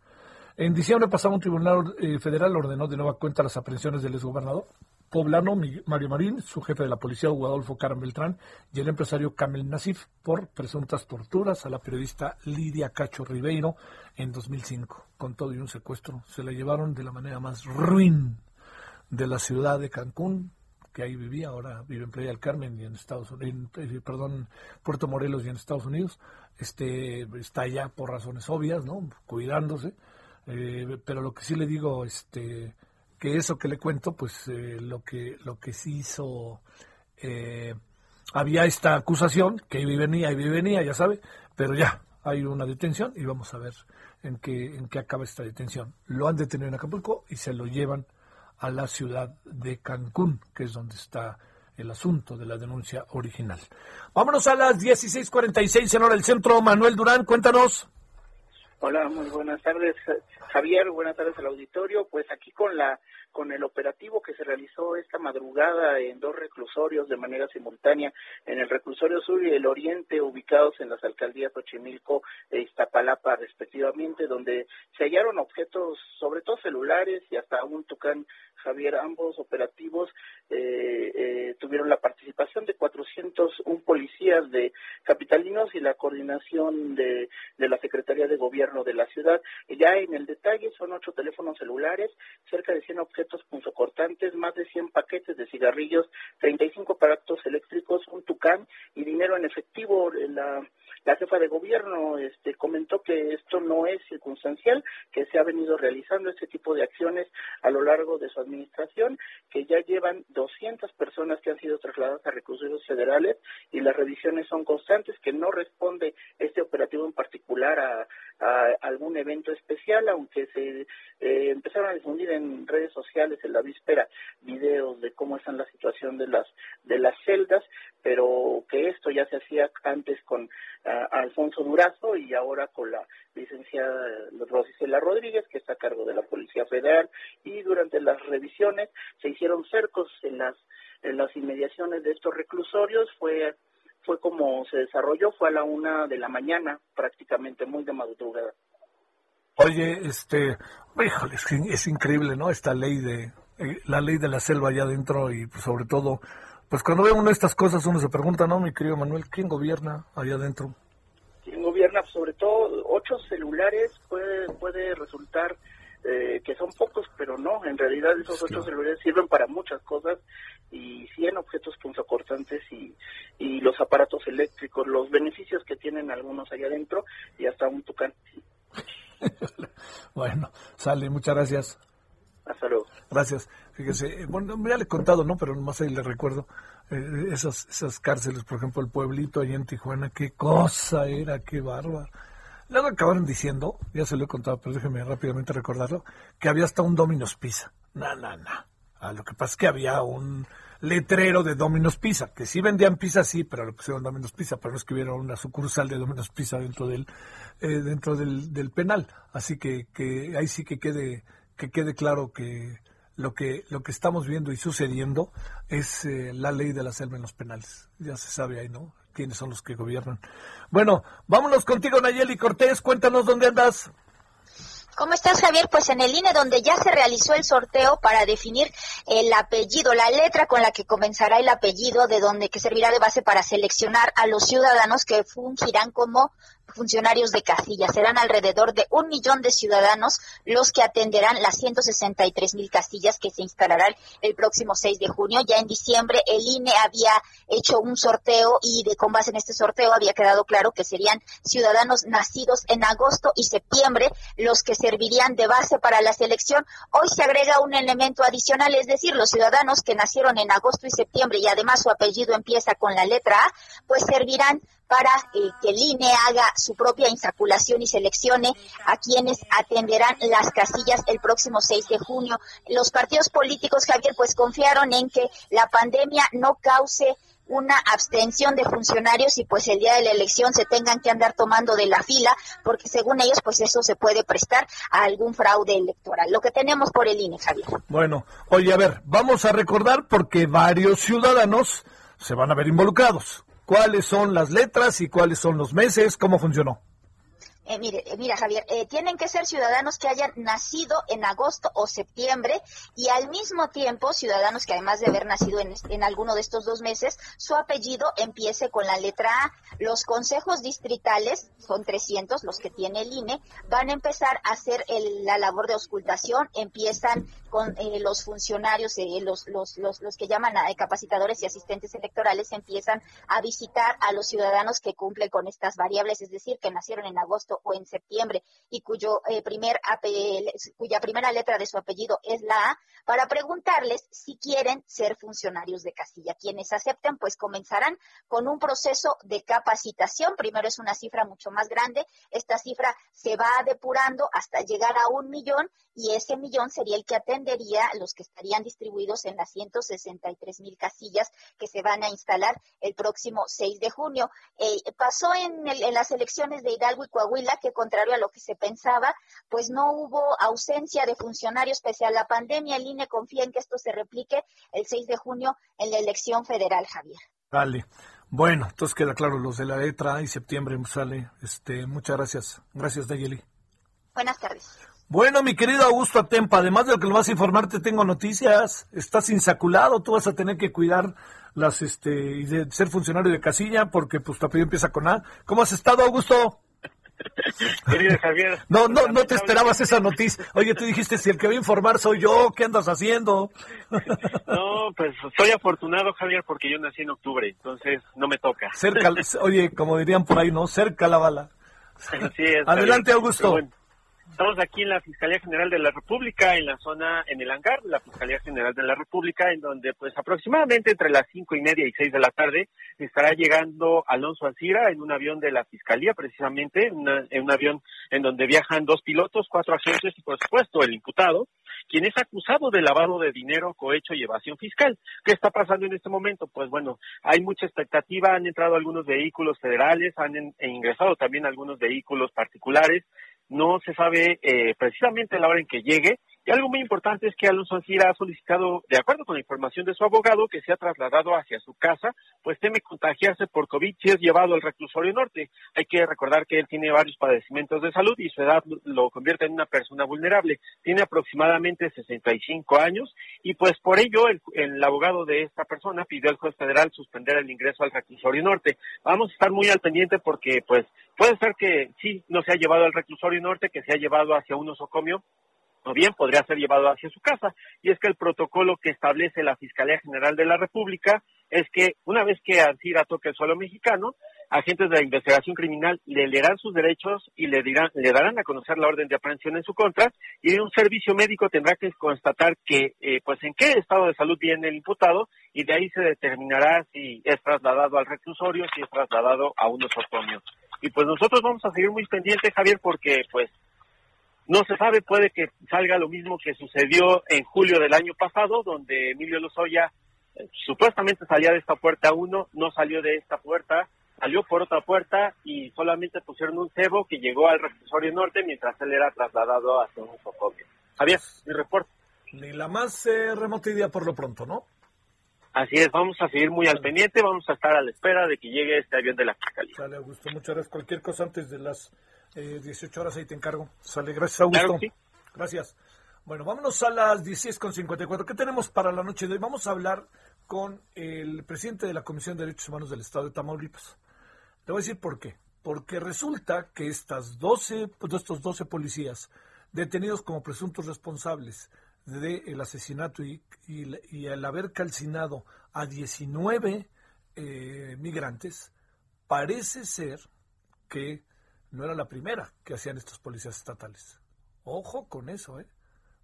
[SPEAKER 1] En diciembre pasado, un tribunal eh, federal ordenó de nueva cuenta las aprehensiones del exgobernador poblano Mario Marín, su jefe de la policía, Hugo Adolfo Caram Beltrán, y el empresario Camel Nasif por presuntas torturas a la periodista Lidia Cacho Ribeiro en 2005. Con todo y un secuestro, se la llevaron de la manera más ruin de la ciudad de Cancún, que ahí vivía, ahora vive en Playa del Carmen y en Estados Unidos, eh, perdón, Puerto Morelos y en Estados Unidos, este está allá por razones obvias, ¿no? Cuidándose, eh, pero lo que sí le digo, este, que eso que le cuento, pues eh, lo que lo que sí hizo, había esta acusación que ahí venía, ahí venía, ya sabe, pero ya hay una detención y vamos a ver en qué en qué acaba esta detención. Lo han detenido en Acapulco y se lo llevan a la ciudad de Cancún, que es donde está el asunto de la denuncia original. Vámonos a las 16:46 en hora del centro. Manuel Durán, cuéntanos.
[SPEAKER 8] Hola, muy buenas tardes, Javier. Buenas tardes al auditorio. Pues aquí con la con el operativo que se realizó esta madrugada en dos reclusorios de manera simultánea, en el reclusorio sur y el oriente, ubicados en las alcaldías Xochimilco e Iztapalapa, respectivamente, donde se hallaron objetos, sobre todo celulares y hasta un tucán Javier, ambos operativos eh, eh, tuvieron la participación de 401 policías de capitalinos y la coordinación de, de la Secretaría de Gobierno de la ciudad. Ya en el detalle son ocho teléfonos celulares, cerca de 100 objetos punzocortantes, más de 100 paquetes de cigarrillos, 35 aparatos eléctricos, un tucán y dinero en efectivo. La, la jefa de gobierno este, comentó que esto no es circunstancial, que se ha venido realizando este tipo de acciones a lo largo de su administración, que ya llevan 200 personas que han sido trasladadas a recursos federales y las revisiones son constantes, que no responde este operativo en particular a, algún evento especial, aunque se eh, empezaron a difundir en redes sociales en la víspera videos de cómo está la situación de las de las celdas, pero que esto ya se hacía antes con Alfonso Durazo y ahora con la licenciada Rosicela Rodríguez, que está a cargo de la Policía Federal, y durante las revisiones se hicieron cercos en las, en las inmediaciones de estos reclusorios, fue fue como se desarrolló, fue a la una de la mañana, prácticamente muy de madrugada.
[SPEAKER 1] Oye, este, híjole, es, increíble, ¿no? Esta ley de, eh, la ley de la selva allá adentro y pues, sobre todo, pues cuando ve uno estas cosas uno se pregunta, ¿no, mi querido Manuel, quién gobierna allá adentro?
[SPEAKER 8] ¿Quién gobierna? Sobre todo, ocho celulares puede, puede resultar eh, que son pocos, pero no, en realidad esos ocho celulares sirven para muchas cosas y 100 objetos punzocortantes y, y los aparatos eléctricos, los beneficios que tienen algunos allá adentro y hasta un tucán.
[SPEAKER 1] bueno, sale, muchas gracias.
[SPEAKER 8] Hasta luego.
[SPEAKER 1] Gracias. Fíjese, bueno, ya le he contado, ¿no? Pero nomás ahí le recuerdo eh, esas, esas cárceles, por ejemplo, el pueblito allá en Tijuana, qué cosa era, qué bárbaro. Luego acabaron diciendo, ya se lo he contado, pero déjeme rápidamente recordarlo, que había hasta un Domino's Pizza. No, no, no. Ah, lo que pasa es que había un letrero de Domino's Pizza, que sí vendían pizza, sí, pero le pusieron Domino's Pizza, pero no es una sucursal de Domino's Pizza dentro del, eh, dentro del, del, penal. Así que, que ahí sí que quede, que quede claro que lo que lo que estamos viendo y sucediendo es eh, la ley de la selva en los penales. Ya se sabe ahí, ¿no? quiénes son los que gobiernan. Bueno, vámonos contigo, Nayeli Cortés, cuéntanos dónde andas.
[SPEAKER 9] ¿Cómo estás, Javier? Pues en el INE, donde ya se realizó el sorteo para definir el apellido, la letra con la que comenzará el apellido, de donde que servirá de base para seleccionar a los ciudadanos que fungirán como funcionarios de casilla. Serán alrededor de un millón de ciudadanos los que atenderán las 163 mil casillas que se instalarán el próximo 6 de junio. Ya en diciembre el INE había hecho un sorteo y de con base en este sorteo había quedado claro que serían ciudadanos nacidos en agosto y septiembre los que servirían de base para la selección. Hoy se agrega un elemento adicional, es decir, los ciudadanos que nacieron en agosto y septiembre y además su apellido empieza con la letra A, pues servirán para eh, que el INE haga su propia insaculación y seleccione a quienes atenderán las casillas el próximo 6 de junio. Los partidos políticos, Javier, pues confiaron en que la pandemia no cause una abstención de funcionarios y pues el día de la elección se tengan que andar tomando de la fila, porque según ellos pues eso se puede prestar a algún fraude electoral. Lo que tenemos por el INE, Javier.
[SPEAKER 1] Bueno, oye, a ver, vamos a recordar porque varios ciudadanos se van a ver involucrados cuáles son las letras y cuáles son los meses, cómo funcionó.
[SPEAKER 9] Eh, mire, eh, mira Javier, eh, tienen que ser ciudadanos que hayan nacido en agosto o septiembre y al mismo tiempo ciudadanos que además de haber nacido en, en, alguno de estos dos meses, su apellido empiece con la letra A. Los consejos distritales, son 300 los que tiene el INE, van a empezar a hacer la labor de auscultación, empiezan con los funcionarios, los, los, los, los, que llaman a capacitadores y asistentes electorales, empiezan a visitar a los ciudadanos que cumplen con estas variables, es decir, que nacieron en agosto o en septiembre y cuyo eh, primer cuya primera letra de su apellido es la A, para preguntarles si quieren ser funcionarios de Castilla. Quienes acepten, pues comenzarán con un proceso de capacitación. Primero es una cifra mucho más grande. Esta cifra se va depurando hasta llegar a un millón y ese millón sería el que atendería los que estarían distribuidos en las 163 mil casillas que se van a instalar el próximo 6 de junio. Eh, pasó en, en las elecciones de Hidalgo y Coahuila que contrario a lo que se pensaba, pues no hubo ausencia de funcionarios pese a la pandemia. El INE confía en que esto se replique el 6 de junio en la elección federal, Javier.
[SPEAKER 1] Vale. Bueno, entonces queda claro los de la letra y septiembre sale. Este, muchas gracias. Gracias, Dayeli.
[SPEAKER 9] Buenas tardes.
[SPEAKER 1] Bueno, mi querido Augusto Atempa, además de lo que lo vas a informar, te tengo noticias. Estás insaculado, tú vas a tener que cuidar las, este, y de ser funcionario de casilla, porque pues tu apellido empieza con A. ¿Cómo has estado, Augusto?
[SPEAKER 10] Querido Javier.
[SPEAKER 1] No, no, no te esperabas esa noticia. Oye, tú dijiste, si el que va a informar soy yo, ¿qué andas haciendo?
[SPEAKER 10] No, pues soy afortunado, Javier, porque yo nací en octubre, entonces no me toca.
[SPEAKER 1] Cerca, oye, como dirían por ahí, ¿no? Cerca la bala. Adelante, Augusto.
[SPEAKER 10] Estamos aquí en la Fiscalía General de la República, en la zona, en el hangar de la Fiscalía General de la República, en donde pues aproximadamente entre las cinco y media y seis de la tarde estará llegando Alonso Ancira en un avión de la Fiscalía, precisamente, en un avión en donde viajan dos pilotos, cuatro agentes y por supuesto el imputado, quien es acusado de lavado de dinero, cohecho y evasión fiscal. ¿Qué está pasando en este momento? Pues bueno, hay mucha expectativa, han entrado algunos vehículos federales, han ingresado también algunos vehículos particulares, no se sabe eh, precisamente la hora en que llegue. Y algo muy importante es que Alonso Ancira ha solicitado, de acuerdo con la información de su abogado, que se ha trasladado hacia su casa, pues teme contagiarse por COVID si es llevado al reclusorio norte. Hay que recordar que él tiene varios padecimientos de salud y su edad lo convierte en una persona vulnerable. Tiene aproximadamente 65 años y pues por ello el, el abogado de esta persona pidió al juez federal suspender el ingreso al reclusorio norte. Vamos a estar muy al pendiente porque pues Puede ser que sí, no se ha llevado al reclusorio norte, que se ha llevado hacia un osocomio, o bien podría ser llevado hacia su casa. Y es que el protocolo que establece la Fiscalía General de la República es que una vez que Ancira toque el suelo mexicano, agentes de la investigación criminal le leerán sus derechos y le dirán, le darán a conocer la orden de aprehensión en su contra y un servicio médico tendrá que constatar que, eh, pues, en qué estado de salud viene el imputado y de ahí se determinará si es trasladado al reclusorio, si es trasladado a un osocomio. Y pues nosotros vamos a seguir muy pendientes, Javier, porque pues no se sabe, puede que salga lo mismo que sucedió en julio del año pasado, donde Emilio Lozoya eh, supuestamente salía de esta puerta uno, no salió de esta puerta, salió por otra puerta y solamente pusieron un cebo que llegó al reclusorio norte mientras él era trasladado hacia un socomio. Javier, mi reporte.
[SPEAKER 1] Ni la más eh, remota idea por lo pronto, ¿no?
[SPEAKER 10] Así es, vamos a seguir muy al pendiente, vamos a estar a la espera de que llegue este avión de la Fiscalía.
[SPEAKER 1] Sale, Augusto, muchas gracias. Cualquier cosa antes de las eh, 18 horas ahí te encargo. Sale, gracias, Augusto. Gracias. Bueno, vámonos a las 10.54. ¿Qué tenemos para la noche de hoy? Vamos a hablar con el presidente de la Comisión de Derechos Humanos del Estado de Tamaulipas. Te voy a decir por qué. porque resulta que estas 12, pues, estos 12 policías detenidos como presuntos responsables del asesinato y, y, el haber calcinado a 19 eh, migrantes, parece ser que no era la primera que hacían estos policías estatales. Ojo con eso, ¿eh?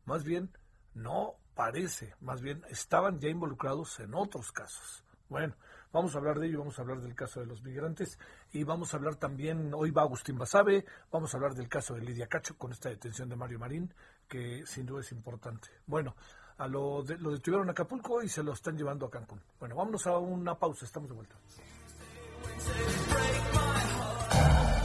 [SPEAKER 1] Más bien, no parece, más bien estaban ya involucrados en otros casos. Bueno, vamos a hablar de ello, vamos a hablar del caso de los migrantes y vamos a hablar también, hoy va Agustín Basabe, vamos a hablar del caso de Lidia Cacho con esta detención de Mario Marín, que sin duda es importante. Bueno, a lo, lo detuvieron a Acapulco y se lo están llevando a Cancún. Bueno, vámonos a una pausa, estamos de vuelta.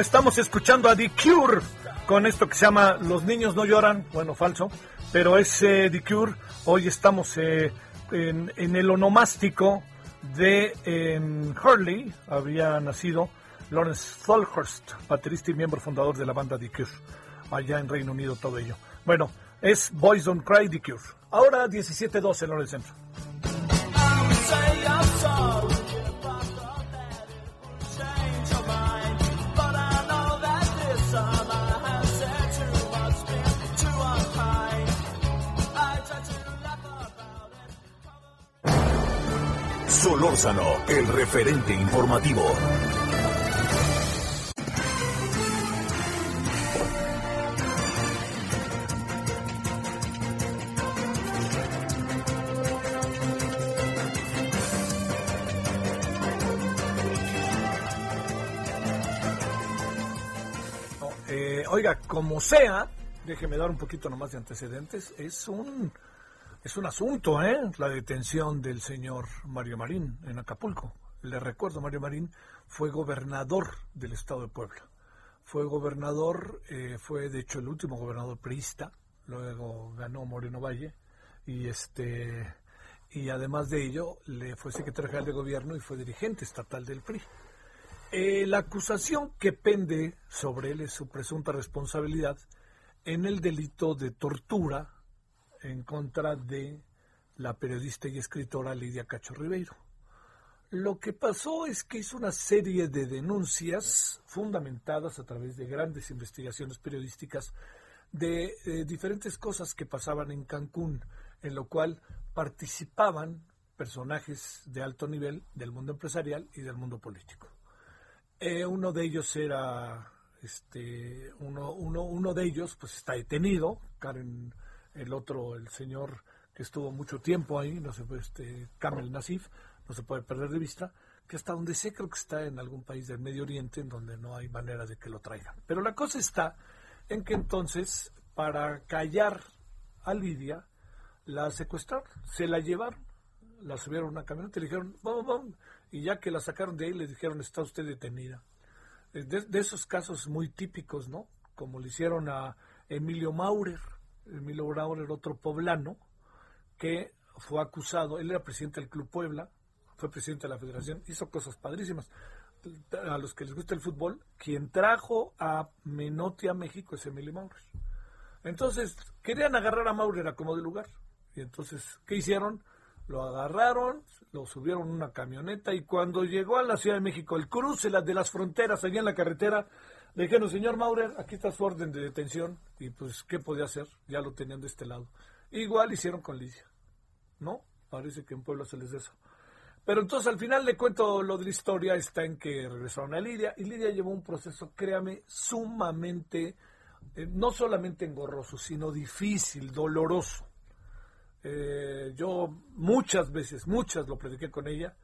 [SPEAKER 1] Estamos escuchando a The Cure con esto que se llama Los niños no lloran, bueno, falso, pero es eh, The Cure. Hoy estamos eh, en, el onomástico de Hurley, había nacido Lawrence Tholhurst, baterista y miembro fundador de la banda The Cure, allá en Reino Unido todo ello. Bueno, es Boys Don't Cry The Cure. Ahora 17-12 en el centro.
[SPEAKER 2] Solórzano, el referente informativo.
[SPEAKER 1] Eh, oiga, como sea, déjeme dar un poquito nomás de antecedentes, es un es un asunto, ¿eh? La detención del señor Mario Marín en Acapulco. Le recuerdo, Mario Marín fue gobernador del estado de Puebla. Fue gobernador, eh, fue de hecho el último gobernador priista, luego ganó Moreno Valle y este y además de ello le fue secretario general de gobierno y fue dirigente estatal del PRI. Eh, la acusación que pende sobre él es su presunta responsabilidad en el delito de tortura en contra de la periodista y escritora Lidia Cacho Ribeiro. Lo que pasó es que hizo una serie de denuncias fundamentadas a través de grandes investigaciones periodísticas de eh, diferentes cosas que pasaban en Cancún, en lo cual participaban personajes de alto nivel del mundo empresarial y del mundo político. Eh, uno de ellos era, este, uno, uno, uno de ellos pues está detenido, Karen, el otro, el señor que estuvo mucho tiempo ahí, no se puede, este, Kamel Nasif, no se puede perder de vista, que hasta donde sé creo que está en algún país del Medio Oriente en donde no hay manera de que lo traigan. Pero la cosa está en que entonces, para callar a Lidia, la secuestraron, se la llevaron, la subieron a una camioneta y le dijeron, vamos, vamos, y ya que la sacaron de ahí, le dijeron, está usted detenida. Eh, de, de esos casos muy típicos, ¿no? Como le hicieron a Emilio Maurer, Emilio Maurer, otro poblano, que fue acusado, él era presidente del Club Puebla, fue presidente de la federación, hizo cosas padrísimas. A los que les gusta el fútbol, quien trajo a Menotti a México es Emilio Maurer. Entonces, querían agarrar a Maurer a como de lugar. Y entonces, ¿qué hicieron? Lo agarraron, lo subieron en una camioneta y cuando llegó a la Ciudad de México, el cruce de las fronteras allá en la carretera, le dijeron, señor Maurer, aquí está su orden de detención. Y pues, ¿qué podía hacer? Ya lo tenían de este lado. Igual hicieron con Lidia. ¿No? Parece que en Puebla se les de eso. Pero entonces al final le cuento lo de la historia, está en que regresaron a Lidia y Lidia llevó un proceso, créame, sumamente, eh, no solamente engorroso, sino difícil, doloroso. Eh, yo muchas veces, muchas lo prediqué con ella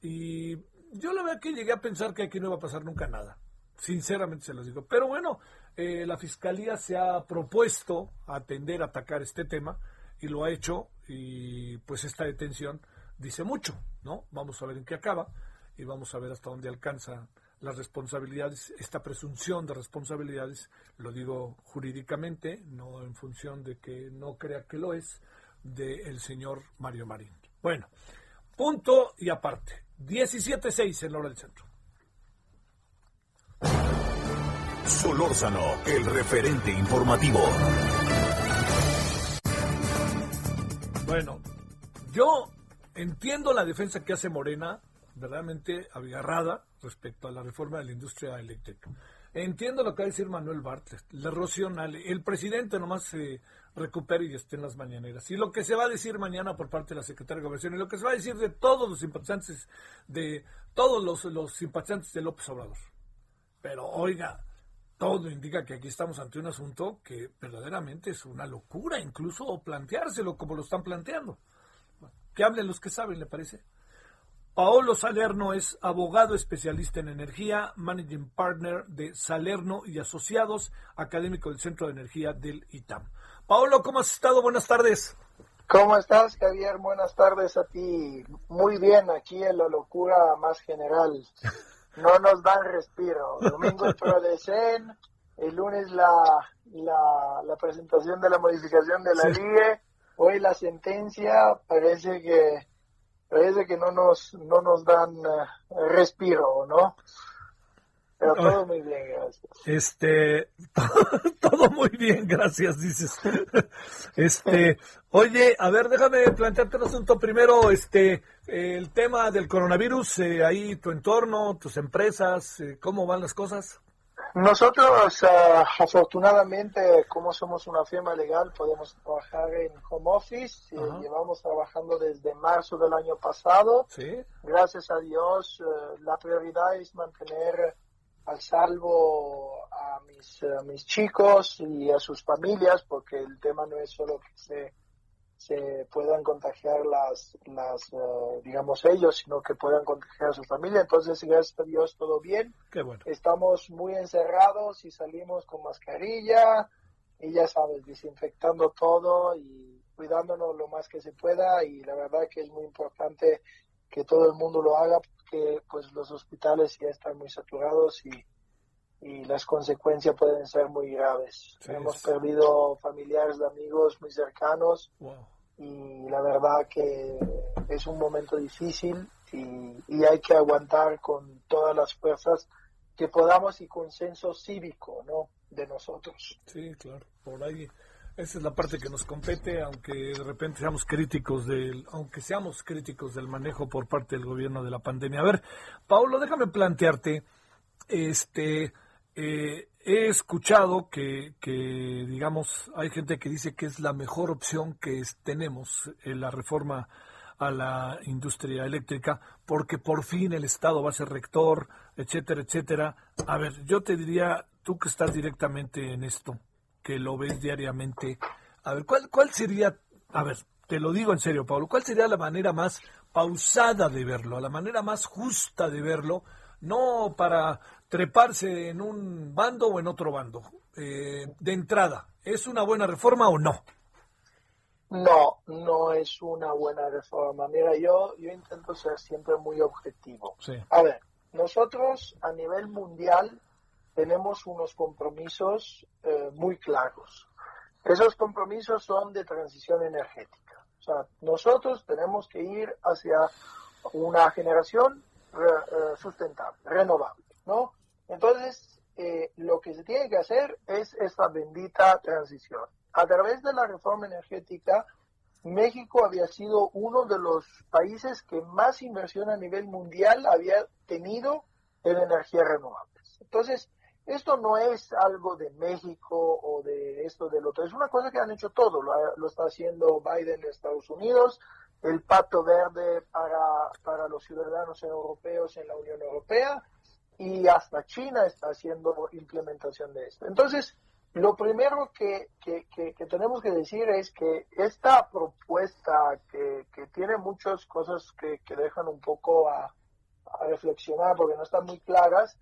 [SPEAKER 1] y yo la verdad que llegué a pensar que aquí no iba a pasar nunca nada. Sinceramente se los digo. Pero bueno, eh, la Fiscalía se ha propuesto atender, atacar este tema y lo ha hecho y pues esta detención dice mucho, ¿no? Vamos a ver en qué acaba y vamos a ver hasta dónde alcanza las responsabilidades, esta presunción de responsabilidades, lo digo jurídicamente, no en función de que no crea que lo es, del señor Mario Marín. Bueno, punto y aparte. 17.6 en la hora del centro.
[SPEAKER 2] Solórzano, el referente informativo.
[SPEAKER 1] Bueno, yo entiendo la defensa que hace Morena, verdaderamente abigarrada respecto a la reforma de la industria eléctrica. Entiendo lo que va a decir Manuel Bartlett, la erosión, el presidente nomás se recupera y esté en las mañaneras. Y lo que se va a decir mañana por parte de la secretaria de Gobernación y lo que se va a decir de todos los simpatizantes, de todos los, los simpatizantes de López Obrador. Pero oiga, todo indica que aquí estamos ante un asunto que verdaderamente es una locura, incluso planteárselo como lo están planteando. Que hablen los que saben, ¿le parece? Paolo Salerno es abogado especialista en energía, managing partner de Salerno y Asociados, académico del Centro de Energía del ITAM. Paolo, ¿cómo has estado? Buenas tardes.
[SPEAKER 11] ¿Cómo estás, Javier? Buenas tardes a ti. Muy bien, aquí en la locura más general. No nos dan respiro. Domingo el Prodecen, el lunes la, la, la presentación de la modificación de la sí. Hoy la sentencia parece que parece que no nos no nos dan uh, respiro, ¿no? Pero todo muy bien, gracias.
[SPEAKER 1] Este, todo muy bien, gracias, dices. Este, oye, a ver, déjame plantearte un asunto primero, este, el tema del coronavirus, eh, ahí tu entorno, tus empresas, eh, ¿cómo van las cosas?
[SPEAKER 11] Nosotros, uh, afortunadamente, como somos una firma legal, podemos trabajar en home office. Uh, llevamos trabajando desde marzo del año pasado.
[SPEAKER 1] ¿Sí?
[SPEAKER 11] Gracias a Dios, uh, la prioridad es mantener al salvo a mis, a mis chicos y a sus familias, porque el tema no es solo que se se puedan contagiar las, las uh, digamos ellos, sino que puedan contagiar a su familia. Entonces, gracias a Dios, todo bien.
[SPEAKER 1] Qué bueno.
[SPEAKER 11] Estamos muy encerrados y salimos con mascarilla y ya sabes, desinfectando todo y cuidándonos lo más que se pueda y la verdad que es muy importante que todo el mundo lo haga porque pues los hospitales ya están muy saturados y, y las consecuencias pueden ser muy graves.
[SPEAKER 1] Sí,
[SPEAKER 11] Hemos
[SPEAKER 1] es-
[SPEAKER 11] perdido familiares amigos muy cercanos
[SPEAKER 1] Wow.
[SPEAKER 11] y la verdad que es un momento difícil y, y hay que aguantar con todas las fuerzas que podamos y consenso cívico, ¿no? De nosotros.
[SPEAKER 1] Sí, claro, por ahí. Esa es la parte que nos compete, aunque de repente seamos críticos del, aunque seamos críticos del manejo por parte del gobierno de la pandemia. A ver, Paulo, déjame plantearte, este, eh, he escuchado que, que, digamos, hay gente que dice que es la mejor opción que tenemos en la reforma a la industria eléctrica, porque por fin el Estado va a ser rector, etcétera, etcétera. A ver, yo te diría, tú que estás directamente en esto, que lo ves diariamente, a ver, ¿cuál, cuál sería, a ver, te lo digo en serio, Pablo, ¿cuál sería la manera más pausada de verlo, la manera más justa de verlo, no para treparse en un bando o en otro bando? Eh, de entrada, ¿es una buena reforma o no?
[SPEAKER 11] No, no es una buena reforma. Mira, yo, yo intento ser siempre muy objetivo. A ver, nosotros a nivel mundial tenemos unos compromisos eh, muy claros. Esos compromisos son de transición energética. O sea, nosotros tenemos que ir hacia una generación eh, sustentable, renovable, ¿no? Entonces, eh, lo que se tiene que hacer es esta bendita transición. A través de la reforma energética, México había sido uno de los países que más inversión a nivel mundial había tenido en energías renovables. Entonces, esto no es algo de México o de esto del otro, es una cosa que han hecho todo, lo, está haciendo Biden en Estados Unidos, el pacto verde para, para los ciudadanos europeos en la Unión Europea y hasta China está haciendo implementación de esto. Entonces, lo primero que, que, tenemos que decir es que esta propuesta que, tiene muchas cosas que, dejan un poco a, reflexionar porque no están muy claras,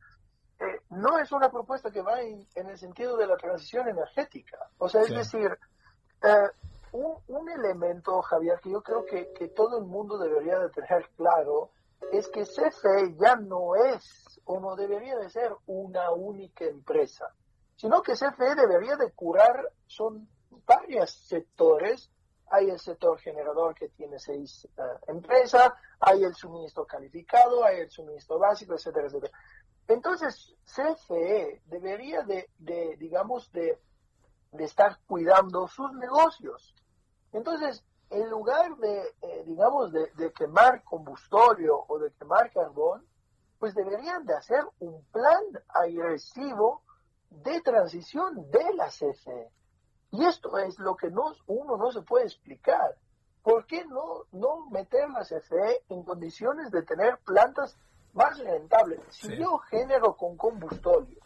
[SPEAKER 11] eh, no es una propuesta que va en, el sentido de la transición energética. O sea, es decir, eh, un, un, elemento, Javier, que yo creo que, que todo el mundo debería de tener claro, es que CFE ya no es o no debería de ser una única empresa, sino que CFE debería de curar, son varios sectores, hay el sector generador que tiene seis eh, empresas, hay el suministro calificado, hay el suministro básico, etcétera, etcétera. Entonces, CFE debería de, digamos, de, estar cuidando sus negocios. Entonces, en lugar de, eh, digamos, de, quemar combustorio o de quemar carbón, pues deberían de hacer un plan agresivo de transición de la CFE. Y esto es lo que no, uno no se puede explicar. ¿Por qué no, no meter la CFE en condiciones de tener plantas más rentable. Si yo genero con combustorio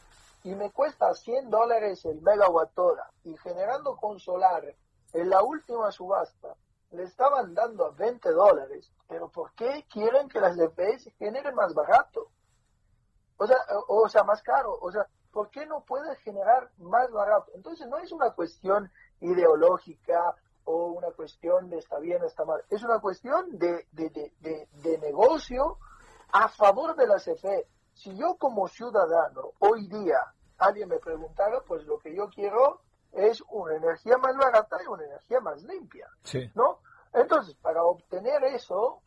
[SPEAKER 11] y me cuesta 100 dólares el megawatt hora y generando con solar en la última subasta le estaban dando a 20 dólares, pero ¿por qué quieren que las DPS generen más barato? O sea, o, sea, más caro. O sea, ¿por qué no puede generar más barato? Entonces no es una cuestión ideológica o una cuestión de está bien, está mal. Es una cuestión de, de, de, de negocio a favor de la CFE. Si yo como ciudadano hoy día alguien me preguntara, pues lo que yo quiero es una energía más barata y una energía más limpia, ¿no? Entonces, para obtener eso,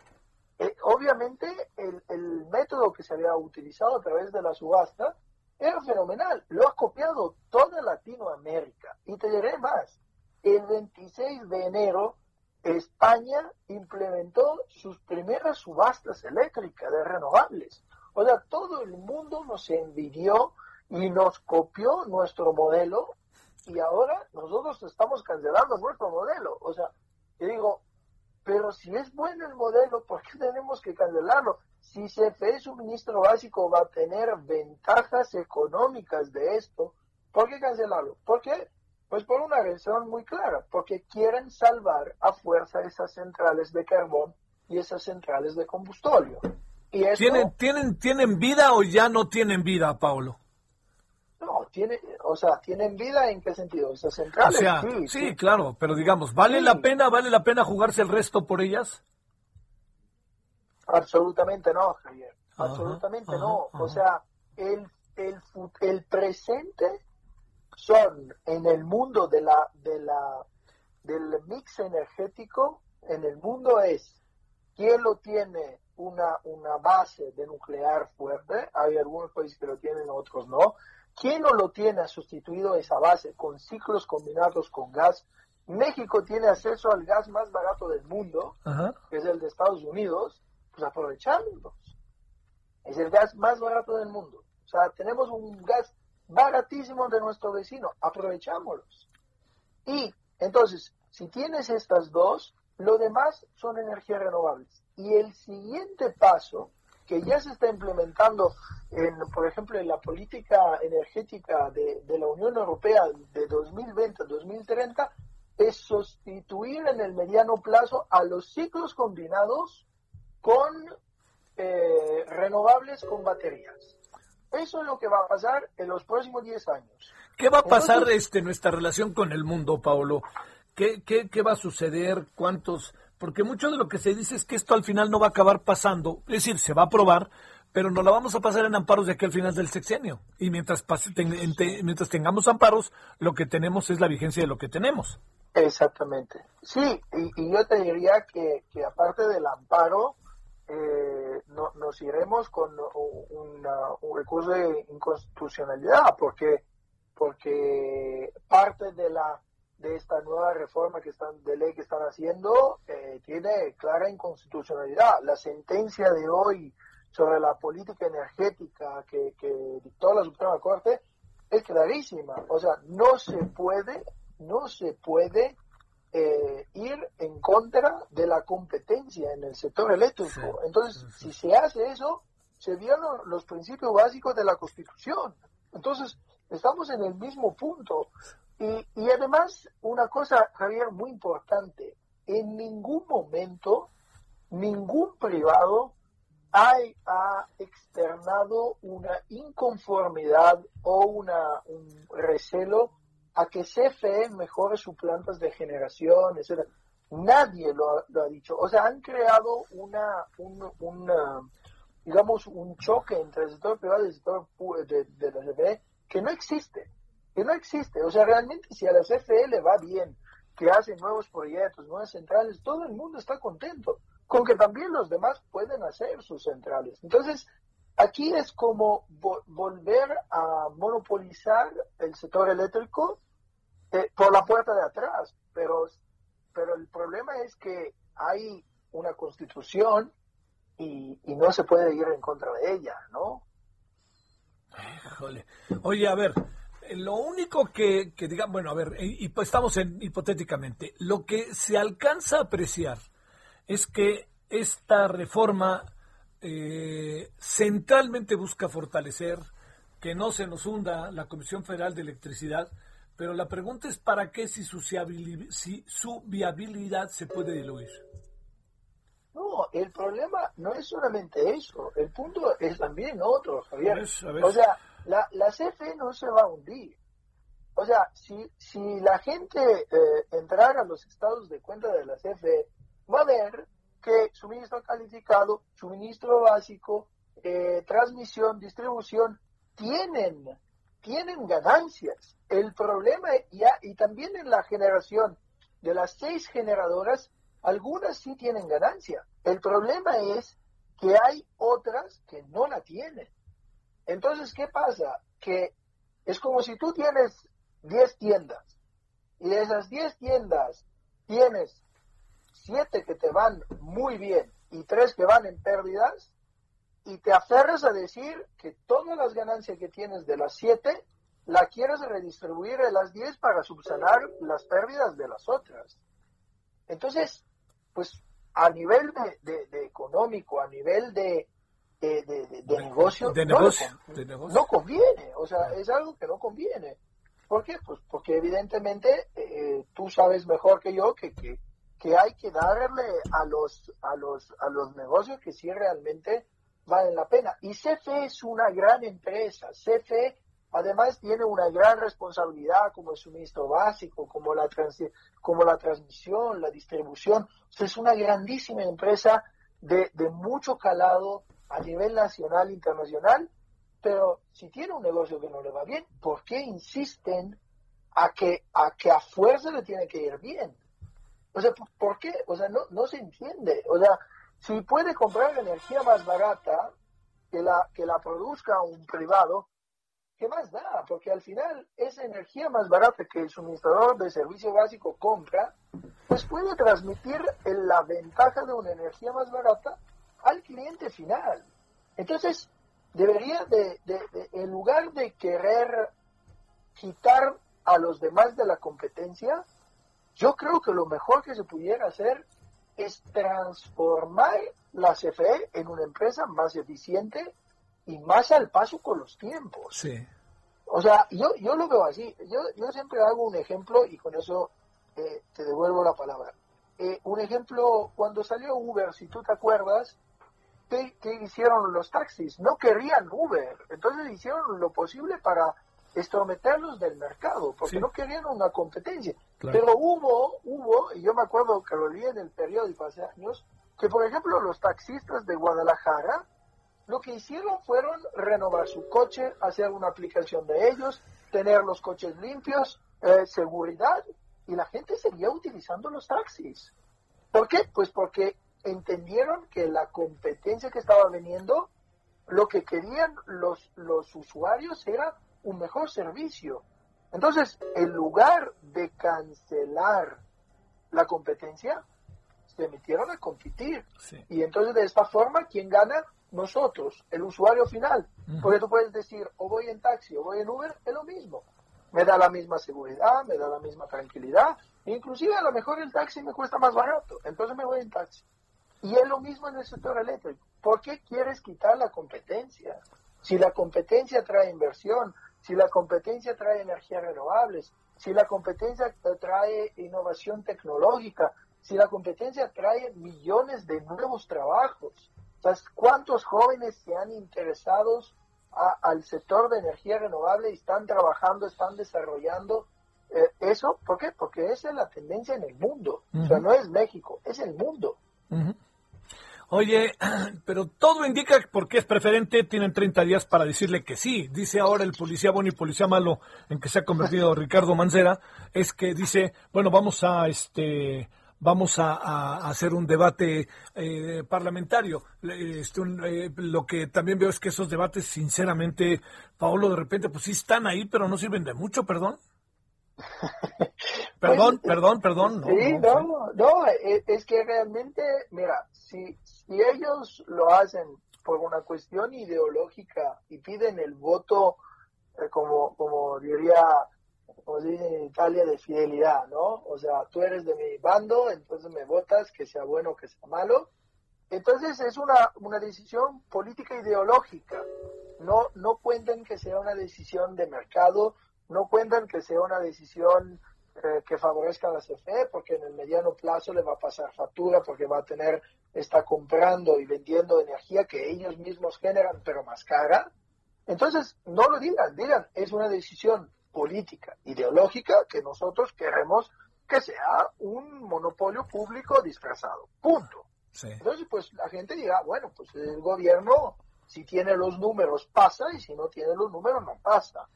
[SPEAKER 11] eh, obviamente el, el, método que se había utilizado a través de la subasta era fenomenal. Lo ha copiado toda Latinoamérica. Y te diré más, el 26 de enero España implementó sus primeras subastas eléctricas de renovables. O sea, todo el mundo nos envidió y nos copió nuestro modelo y ahora nosotros estamos cancelando nuestro modelo. O sea, yo digo, pero si es bueno el modelo, ¿por qué tenemos que cancelarlo? Si CFE suministro básico va a tener ventajas económicas de esto, ¿por qué cancelarlo? ¿Por qué? Pues por una razón muy clara, porque quieren salvar a fuerza esas centrales de carbón y esas centrales de combustorio. Y
[SPEAKER 1] ¿Tienen, ¿Tienen, ¿Tienen vida o ya no tienen vida, Paulo?
[SPEAKER 11] No, tiene, o sea, ¿tienen vida en qué sentido? Esas centrales.
[SPEAKER 1] sí, claro, pero digamos, ¿vale la pena, vale la pena jugarse el resto por ellas?
[SPEAKER 11] Absolutamente no, Javier. Absolutamente no. O sea, el, el, el presente son en el mundo de la, de la, del mix energético, en el mundo es quién lo tiene una, una base de nuclear fuerte, hay algunos países que lo tienen, otros no. ¿Quién no lo tiene ha sustituido esa base con ciclos combinados con gas? México tiene acceso al gas más barato del mundo, que es el de Estados Unidos, pues aprovechándolos. Es el gas más barato del mundo. O sea, tenemos un gas baratísimos de nuestro vecino, aprovechámoslos. Y entonces, si tienes estas dos, lo demás son energías renovables. Y el siguiente paso, que ya se está implementando, en, por ejemplo, en la política energética de, la Unión Europea de 2020 a 2030, es sustituir en el mediano plazo a los ciclos combinados con eh, renovables con baterías. Eso es lo que va a pasar en los próximos 10 años.
[SPEAKER 1] ¿Qué va a pasar este, nuestra relación con el mundo, Paulo? ¿Qué, qué, qué va a suceder? ¿Cuántos? Porque mucho de lo que se dice es que esto al final no va a acabar pasando, es decir, se va a aprobar, pero no la vamos a pasar en amparos de aquí al final del sexenio. Y mientras, pase, mientras tengamos amparos, lo que tenemos es la vigencia de lo que tenemos.
[SPEAKER 11] Exactamente. Sí, y, yo te diría que, que aparte del amparo, eh, no, nos iremos con un recurso de inconstitucionalidad, porque, porque parte de la de esta nueva reforma que están de ley que están haciendo eh, tiene clara inconstitucionalidad. La sentencia de hoy sobre la política energética que, que dictó la Suprema Corte es clarísima. O sea, no se puede, no se puede eh, ir en contra de la competencia en el sector eléctrico. Entonces, si se hace eso, se violan los principios básicos de la Constitución. Entonces, estamos en el mismo punto. Y, y además, una cosa, Javier, muy importante, en ningún momento ningún privado ha, ha, externado una inconformidad o una, un recelo a que CFE mejore sus plantas de generación, etc. Nadie lo ha, dicho. O sea, han creado una, un, digamos, un choque entre el sector privado y el sector de, de la CFE que no existe que no existe. O sea, realmente si a la CFE le va bien, que hace nuevos proyectos, nuevas centrales, todo el mundo está contento, con que también los demás pueden hacer sus centrales. Entonces, aquí es como volver a monopolizar el sector eléctrico eh, por la puerta de atrás, pero, pero el problema es que hay una constitución y, y no se puede ir en contra de ella, ¿no?
[SPEAKER 1] Oye, a ver, lo único que, que diga, bueno, a ver, y, pues estamos en hipotéticamente, lo que se alcanza a apreciar es que esta reforma eh, centralmente busca fortalecer que no se nos hunda la Comisión Federal de Electricidad, pero la pregunta es para qué si su, si su viabilidad se puede diluir.
[SPEAKER 11] No, el problema no es solamente eso, el punto es también otro, Javier. O sea, la, la CFE no se va a hundir. O sea, si, si la gente eh, entrara a los estados de cuenta de la CFE, va a ver que suministro calificado, suministro básico, eh, transmisión, distribución, tienen, tienen ganancias. El problema, ya, y también en la generación de las seis generadoras, algunas sí tienen ganancia. El problema es que hay otras que no la tienen. Entonces, ¿qué pasa? Que es como si tú tienes 10 tiendas y de esas 10 tiendas tienes 7 que te van muy bien y 3 que van en pérdidas y te aferras a decir que todas las ganancias que tienes de las 7 la quieres redistribuir de las 10 para subsanar las pérdidas de las otras. Entonces, pues a nivel de económico, a nivel de, de, negocio, no, conviene, o sea, es algo que no conviene. ¿Por qué? Pues porque evidentemente eh, tú sabes mejor que yo que, que, que, hay que darle a los, a, los, a los negocios que sí realmente valen la pena. Y CFE es una gran empresa, CFE además tiene una gran responsabilidad como el suministro básico, como la, como la transmisión, la distribución. es una grandísima empresa de, de mucho calado a nivel nacional, internacional, pero si tiene un negocio que no le va bien, ¿por qué insisten a que a, que a fuerza le tiene que ir bien? O sea, ¿por qué? O sea, no, no se entiende. O sea, si puede comprar energía más barata que la, que la produzca un privado, ¿qué más da? Porque al final esa energía más barata que el suministrador de servicio básico compra, pues puede transmitir la ventaja de una energía más barata al cliente final. Entonces, debería de, en lugar de querer quitar a los demás de la competencia, yo creo que lo mejor que se pudiera hacer es transformar la CFE en una empresa más eficiente y más al paso con los tiempos.
[SPEAKER 1] Sí.
[SPEAKER 11] O sea, yo, yo lo veo así. Yo, yo siempre hago un ejemplo y con eso eh, te devuelvo la palabra. Eh, un ejemplo, cuando salió Uber, si tú te acuerdas, ¿qué, hicieron los taxis? No querían Uber. Entonces hicieron lo posible para estrometerlos del mercado, porque no querían una competencia. Pero hubo, hubo, y yo me acuerdo que lo leí en el periódico hace años, que por ejemplo los taxistas de Guadalajara lo que hicieron fueron renovar su coche, hacer una aplicación de ellos, tener los coches limpios, eh, seguridad, y la gente seguía utilizando los taxis. ¿Por qué? Pues porque entendieron que la competencia que estaba veniendo, lo que querían los, los usuarios era un mejor servicio. Entonces, en lugar de cancelar la competencia, se metieron a competir. Y entonces de esta forma, ¿quién gana? Nosotros, el usuario final. Porque tú puedes decir, o voy en taxi o voy en Uber, es lo mismo. Me da la misma seguridad, me da la misma tranquilidad. Inclusive a lo mejor el taxi me cuesta más barato, entonces me voy en taxi. Y es lo mismo en el sector eléctrico. ¿Por qué quieres quitar la competencia? Si la competencia trae inversión, si la competencia trae energías renovables, si la competencia trae innovación tecnológica, si la competencia trae millones de nuevos trabajos. ¿Cuántos jóvenes se han interesado al sector de energía renovable y están trabajando, están desarrollando eh, eso? ¿Por qué? Porque esa es la tendencia en el mundo. O sea, no es México, es el mundo.
[SPEAKER 1] Oye, pero todo indica que porque es preferente, tienen 30 días para decirle que sí. Dice ahora el policía bueno y policía malo en que se ha convertido Ricardo Mancera, es que dice, bueno, vamos a este vamos a, hacer un debate eh, parlamentario. Este, eh, lo que también veo es que esos debates, sinceramente, Paolo, de repente, pues sí están ahí, pero no sirven de mucho, perdón. perdón, pues, perdón, perdón.
[SPEAKER 11] No, sí, no, no, e, es que realmente, mira, si, si ellos lo hacen por una cuestión ideológica y piden el voto, eh, como, como diría, como dice en Italia, de fidelidad, ¿no? O sea, tú eres de mi bando, entonces me votas, que sea bueno o que sea malo. Entonces es una, una decisión política ideológica. No, no cuenten que sea una decisión de mercado, no cuentan que sea una decisión eh, que favorezca a la CFE, porque en el mediano plazo le va a pasar factura, porque va a tener, está comprando y vendiendo energía que ellos mismos generan, pero más cara. Entonces, no lo digan, digan, es una decisión política, ideológica, que nosotros queremos que sea un monopolio público disfrazado. Punto. Entonces, pues la gente dirá, bueno, pues el gobierno, si tiene los números, pasa, y si no tiene los números, no pasa.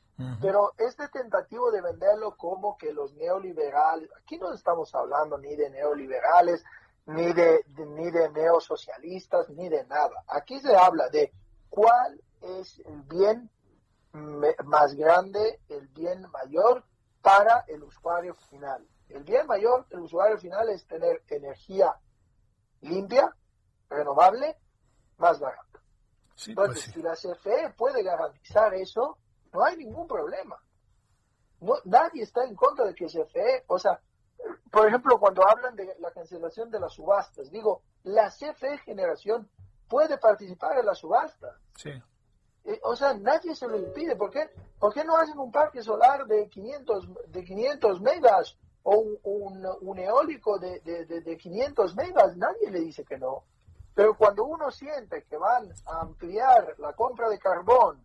[SPEAKER 11] Pero este tentativo de venderlo como que los neoliberales, aquí no estamos hablando ni de neoliberales, ni de, ni de neosocialistas, ni de nada. Aquí se habla de cuál es el bien más grande, el bien mayor para el usuario final. El bien mayor del usuario final es tener energía limpia, renovable, más barata. Pues Entonces, si la CFE puede garantizar eso, no hay ningún problema. No, nadie está en contra de que CFE, o sea, por ejemplo, cuando hablan de la cancelación de las subastas, digo, la CFE Generación puede participar en la subasta.
[SPEAKER 1] Sí.
[SPEAKER 11] Eh, o sea, nadie se lo impide. ¿Por qué? ¿Por qué no hacen un parque solar de 500, de 500 megas o un, un, eólico de, de, de, de 500 megas? Nadie le dice que no. Pero cuando uno siente que van a ampliar la compra de carbón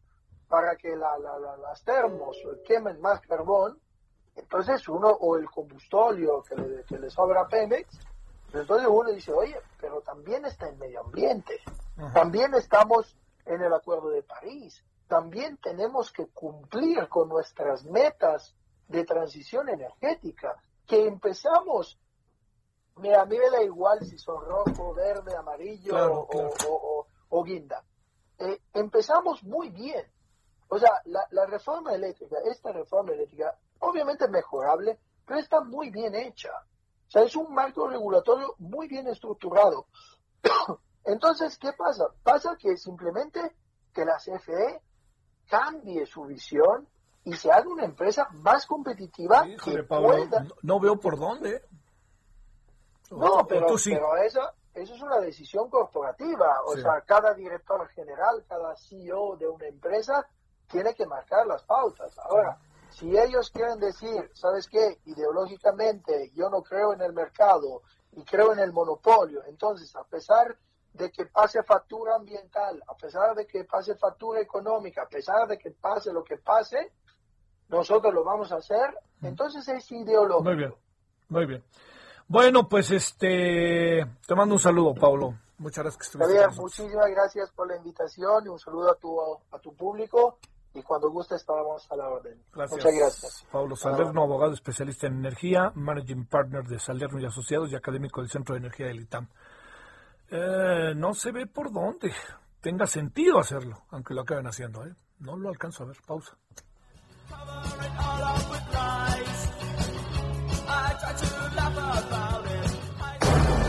[SPEAKER 11] para que la, las termos quemen más carbón, entonces uno, o el combustorio que le, que le sobra a Pemex, pues entonces uno dice, oye, pero también está el medio ambiente, también estamos en el Acuerdo de París, también tenemos que cumplir con nuestras metas de transición energética, que empezamos, mira, a mí me da igual si son rojo, verde, amarillo O, guinda. Eh, empezamos muy bien, o sea, la, reforma eléctrica, esta reforma eléctrica, obviamente mejorable, pero está muy bien hecha. O sea, es un marco regulatorio muy bien estructurado. Entonces, ¿qué pasa? Pasa que simplemente que la CFE cambie su visión y se haga una empresa más competitiva que pueda...
[SPEAKER 1] no, veo por dónde.
[SPEAKER 11] No, pero, pero eso, eso es una decisión corporativa. O sea, cada director general, cada CEO de una empresa tiene que marcar las pautas. Ahora, si ellos quieren decir, ¿sabes qué? Ideológicamente yo no creo en el mercado y creo en el monopolio, entonces a pesar de que pase factura ambiental, a pesar de que pase factura económica, a pesar de que pase lo que pase, nosotros lo vamos a hacer, entonces es ideológico.
[SPEAKER 1] Muy bien, muy bien. Bueno, pues este, te mando un saludo, Pablo. Muchas gracias que
[SPEAKER 11] estuviste Javier, muchísimas gracias por la invitación y un saludo a tu, a tu público y cuando guste estábamos a la orden. Muchas gracias.
[SPEAKER 1] Pablo Salerno, abogado especialista en energía, managing partner de Salerno y Asociados y académico del Centro de Energía del ITAM. Eh, no se ve por dónde tenga sentido hacerlo, aunque lo acaben haciendo. ¿eh? No lo alcanzo a ver. Pausa.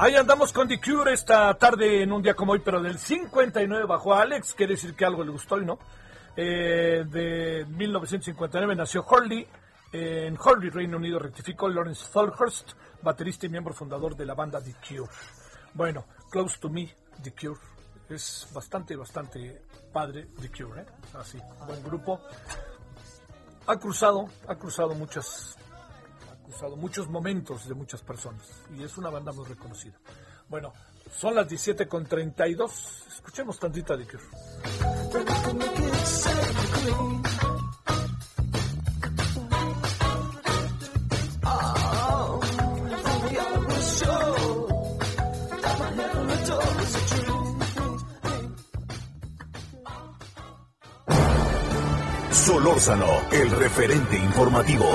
[SPEAKER 1] Ahí andamos con The Cure esta tarde en un día como hoy, pero del 59 bajo Alex, quiere decir que algo le gustó y no. Eh, de 1959 nació Hurley, en Hurley, Reino Unido, rectificó Lawrence Tolhurst, baterista y miembro fundador de la banda The Cure. Bueno, Close to Me, The Cure. Es bastante, bastante padre The Cure, ¿eh? Así, buen grupo. Ha cruzado, ha cruzado muchas usado muchos momentos de muchas personas y es una banda muy reconocida. Bueno, son las 17 con 32. Escuchemos tantita de Cure.
[SPEAKER 2] Solórzano, el referente informativo.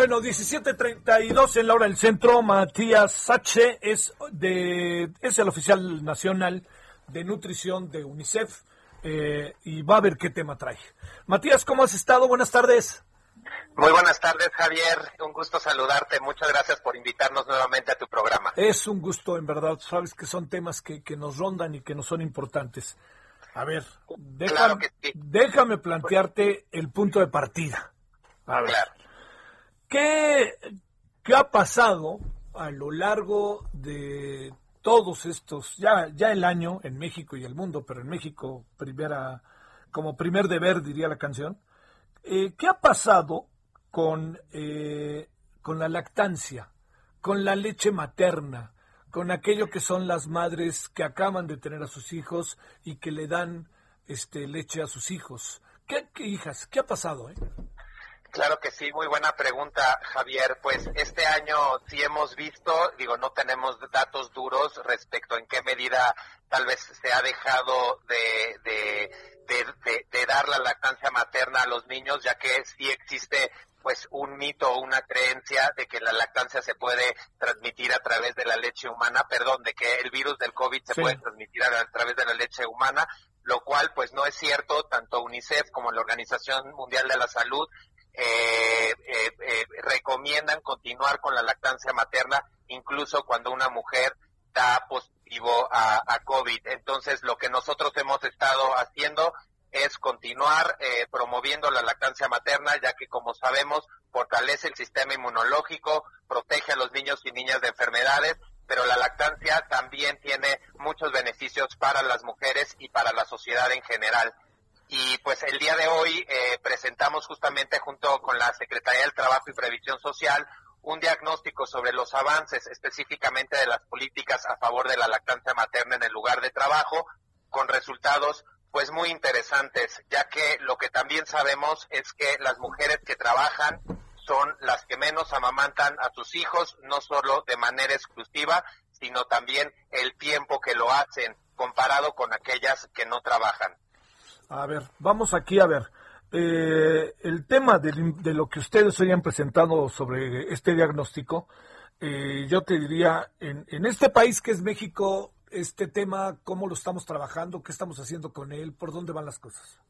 [SPEAKER 1] Bueno, 17.32 en la hora del centro. Matías Sache es, de, es el oficial nacional de nutrición de UNICEF eh, y va a ver qué tema trae. Matías, ¿cómo has estado? Buenas tardes.
[SPEAKER 12] Muy buenas tardes, Javier. Un gusto saludarte. Muchas gracias por invitarnos nuevamente a tu programa.
[SPEAKER 1] Es un gusto, en verdad. Sabes que son temas que, que nos rondan y que nos son importantes. A ver, déjame, plantearte el punto de partida. A ver. ¿Qué, ¿Qué ha pasado a lo largo de todos estos, ya, ya el año en México y el mundo, pero en México primera, como primer deber diría la canción, eh, ¿qué ha pasado con, eh, con la lactancia, con la leche materna, con aquello que son las madres que acaban de tener a sus hijos y que le dan este, leche a sus hijos? ¿Qué, qué hijas? ¿Qué ha pasado? Eh?
[SPEAKER 12] Claro que sí, muy buena pregunta, Javier. Pues este año sí hemos visto, digo, no tenemos datos duros respecto en qué medida tal vez se ha dejado de, de, de, dar la lactancia materna a los niños, ya que sí existe pues un mito o una creencia de que la lactancia se puede transmitir a través de la leche humana, perdón, de que el virus del COVID se puede transmitir a, través de la leche humana, lo cual pues no es cierto, tanto UNICEF como la Organización Mundial de la Salud eh, eh, eh, recomiendan continuar con la lactancia materna incluso cuando una mujer da positivo a, a COVID. Entonces lo que nosotros hemos estado haciendo es continuar eh, promoviendo la lactancia materna, ya que como sabemos fortalece el sistema inmunológico, protege a los niños y niñas de enfermedades, pero la lactancia también tiene muchos beneficios para las mujeres y para la sociedad en general. Y pues el día de hoy eh, presentamos justamente junto con la Secretaría del Trabajo y Previsión Social un diagnóstico sobre los avances específicamente de las políticas a favor de la lactancia materna en el lugar de trabajo, con resultados pues muy interesantes, ya que lo que también sabemos es que las mujeres que trabajan son las que menos amamantan a sus hijos, no solo de manera exclusiva, sino también el tiempo que lo hacen comparado con aquellas que no trabajan.
[SPEAKER 1] A ver, vamos aquí a ver. Eh, el tema de, lo que ustedes hoy han presentado sobre este diagnóstico, eh, yo te diría, en, en este país que es México, este tema, cómo lo estamos trabajando, qué estamos haciendo con él, por dónde van las cosas.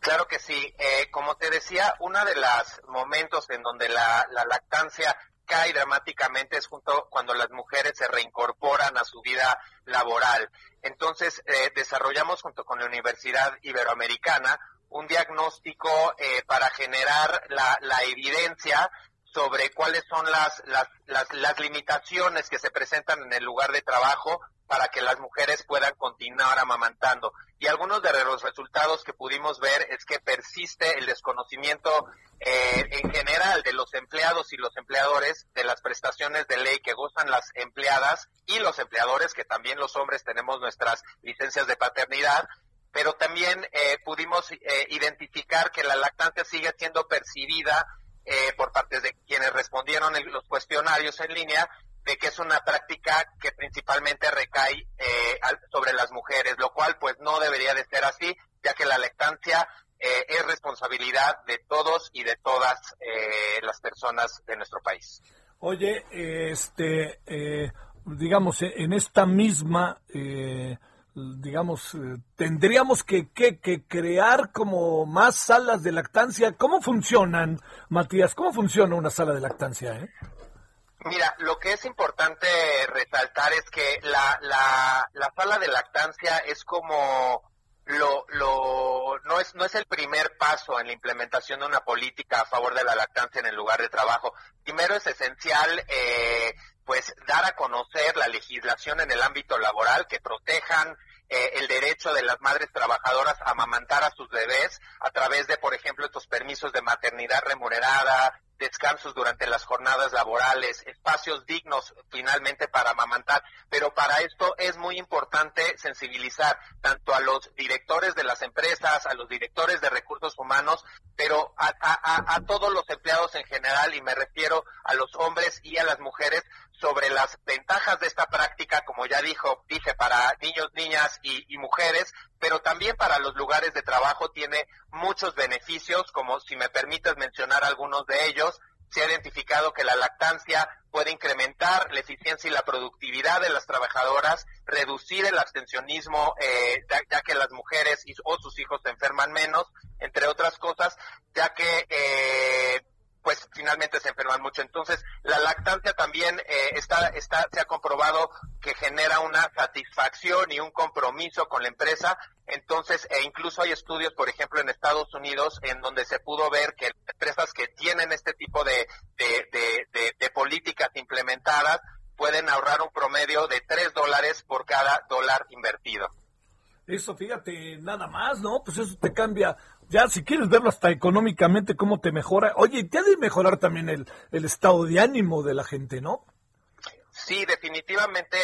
[SPEAKER 12] Claro que sí. Eh, como te decía, uno de los momentos en donde la, lactancia cae dramáticamente es junto cuando las mujeres se reincorporan a su vida laboral. Entonces, eh, desarrollamos junto con la Universidad Iberoamericana un diagnóstico eh, para generar la evidencia sobre cuáles son las, las, las, las, limitaciones que se presentan en el lugar de trabajo para que las mujeres puedan continuar amamantando. Y algunos de los resultados que pudimos ver es que persiste el desconocimiento eh, en general de los empleados y los empleadores de las prestaciones de ley que gozan las empleadas y los empleadores, que también los hombres tenemos nuestras licencias de paternidad, pero también eh, pudimos eh, identificar que la lactancia sigue siendo percibida por parte de quienes respondieron en los cuestionarios en línea de que es una práctica que principalmente recae eh, sobre las mujeres, lo cual pues no debería de ser así, ya que la lactancia eh, es responsabilidad de todos y de todas eh, las personas de nuestro país.
[SPEAKER 1] Oye, este, digamos, en esta misma, digamos, tendríamos que, que, que, crear como más salas de lactancia. ¿Cómo funcionan, Matías? ¿Cómo funciona una sala de lactancia? Eh?
[SPEAKER 12] Mira, lo que es importante resaltar es que la, la, la sala de lactancia es como lo, lo, no es, no es el primer paso en la implementación de una política a favor de la lactancia en el lugar de trabajo. Primero es esencial, eh, pues, dar a conocer la legislación en el ámbito laboral que protejan eh, el derecho de las madres trabajadoras a amamantar a sus bebés a través de, por ejemplo, estos permisos de maternidad remunerada, descansos durante las jornadas laborales, espacios dignos finalmente para amamantar, pero para esto es muy importante sensibilizar tanto a los directores de las empresas, a los directores de recursos humanos, pero a, a todos los empleados en general, y me refiero a los hombres y a las mujeres, sobre las ventajas de esta práctica, como ya dijo, dije, para niños, niñas y, y, mujeres, pero también para los lugares de trabajo tiene muchos beneficios, como si me permites mencionar algunos de ellos. Se ha identificado que la lactancia puede incrementar la eficiencia y la productividad de las trabajadoras, reducir el abstencionismo, eh, ya, que las mujeres y, o sus hijos se enferman menos, entre otras cosas, ya que eh, pues finalmente se enferman mucho. Entonces, la lactancia también eh, está, está, se ha comprobado que genera una satisfacción y un compromiso con la empresa. Entonces, e incluso hay estudios, por ejemplo, en Estados Unidos, en donde se pudo ver que empresas que tienen este tipo de, de, de políticas implementadas pueden ahorrar un promedio de 3 dólares por cada dólar invertido.
[SPEAKER 1] Eso, fíjate, nada más, ¿no? Pues eso te cambia ya si quieres verlo hasta económicamente, cómo te mejora. Oye, te ha de mejorar también el, el estado de ánimo de la gente, ¿no?
[SPEAKER 12] Sí, definitivamente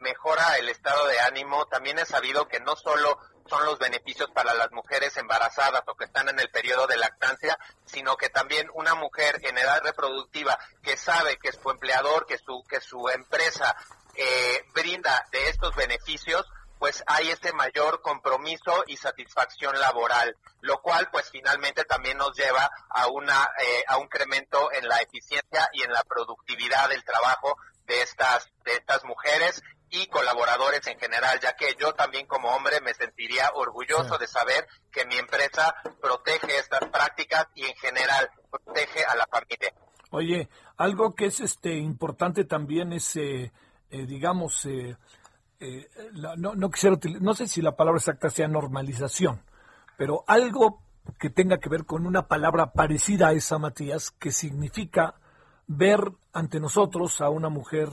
[SPEAKER 12] mejora el estado de ánimo. También he sabido que no solo son los beneficios para las mujeres embarazadas o que están en el periodo de lactancia, sino que también una mujer en edad reproductiva que sabe que su empleador, que su, que su empresa eh, brinda de estos beneficios, pues hay ese mayor compromiso y satisfacción laboral, lo cual pues finalmente también nos lleva a una eh, a un incremento en la eficiencia y en la productividad del trabajo de estas de estas mujeres y colaboradores en general, ya que yo también como hombre me sentiría orgulloso de saber que mi empresa protege estas prácticas y en general protege a la familia.
[SPEAKER 1] Oye, algo que es este importante también es, eh, eh, digamos, eh, no, no quisiera no sé si la palabra exacta sea normalización, pero algo que tenga que ver con una palabra parecida a esa, Matías, que significa ver ante nosotros a una mujer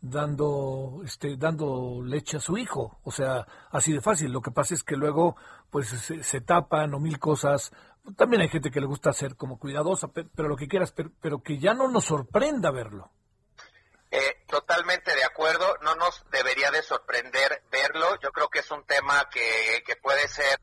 [SPEAKER 1] dando este dando leche a su hijo. O sea así de fácil. Lo que pasa es que luego pues se, tapan o mil cosas. También hay gente que le gusta ser como cuidadosa pero, lo que quieras pero, que ya no nos sorprenda verlo
[SPEAKER 12] eh, totalmente de acuerdo no nos debería de sorprender verlo yo creo que es un tema que, que puede ser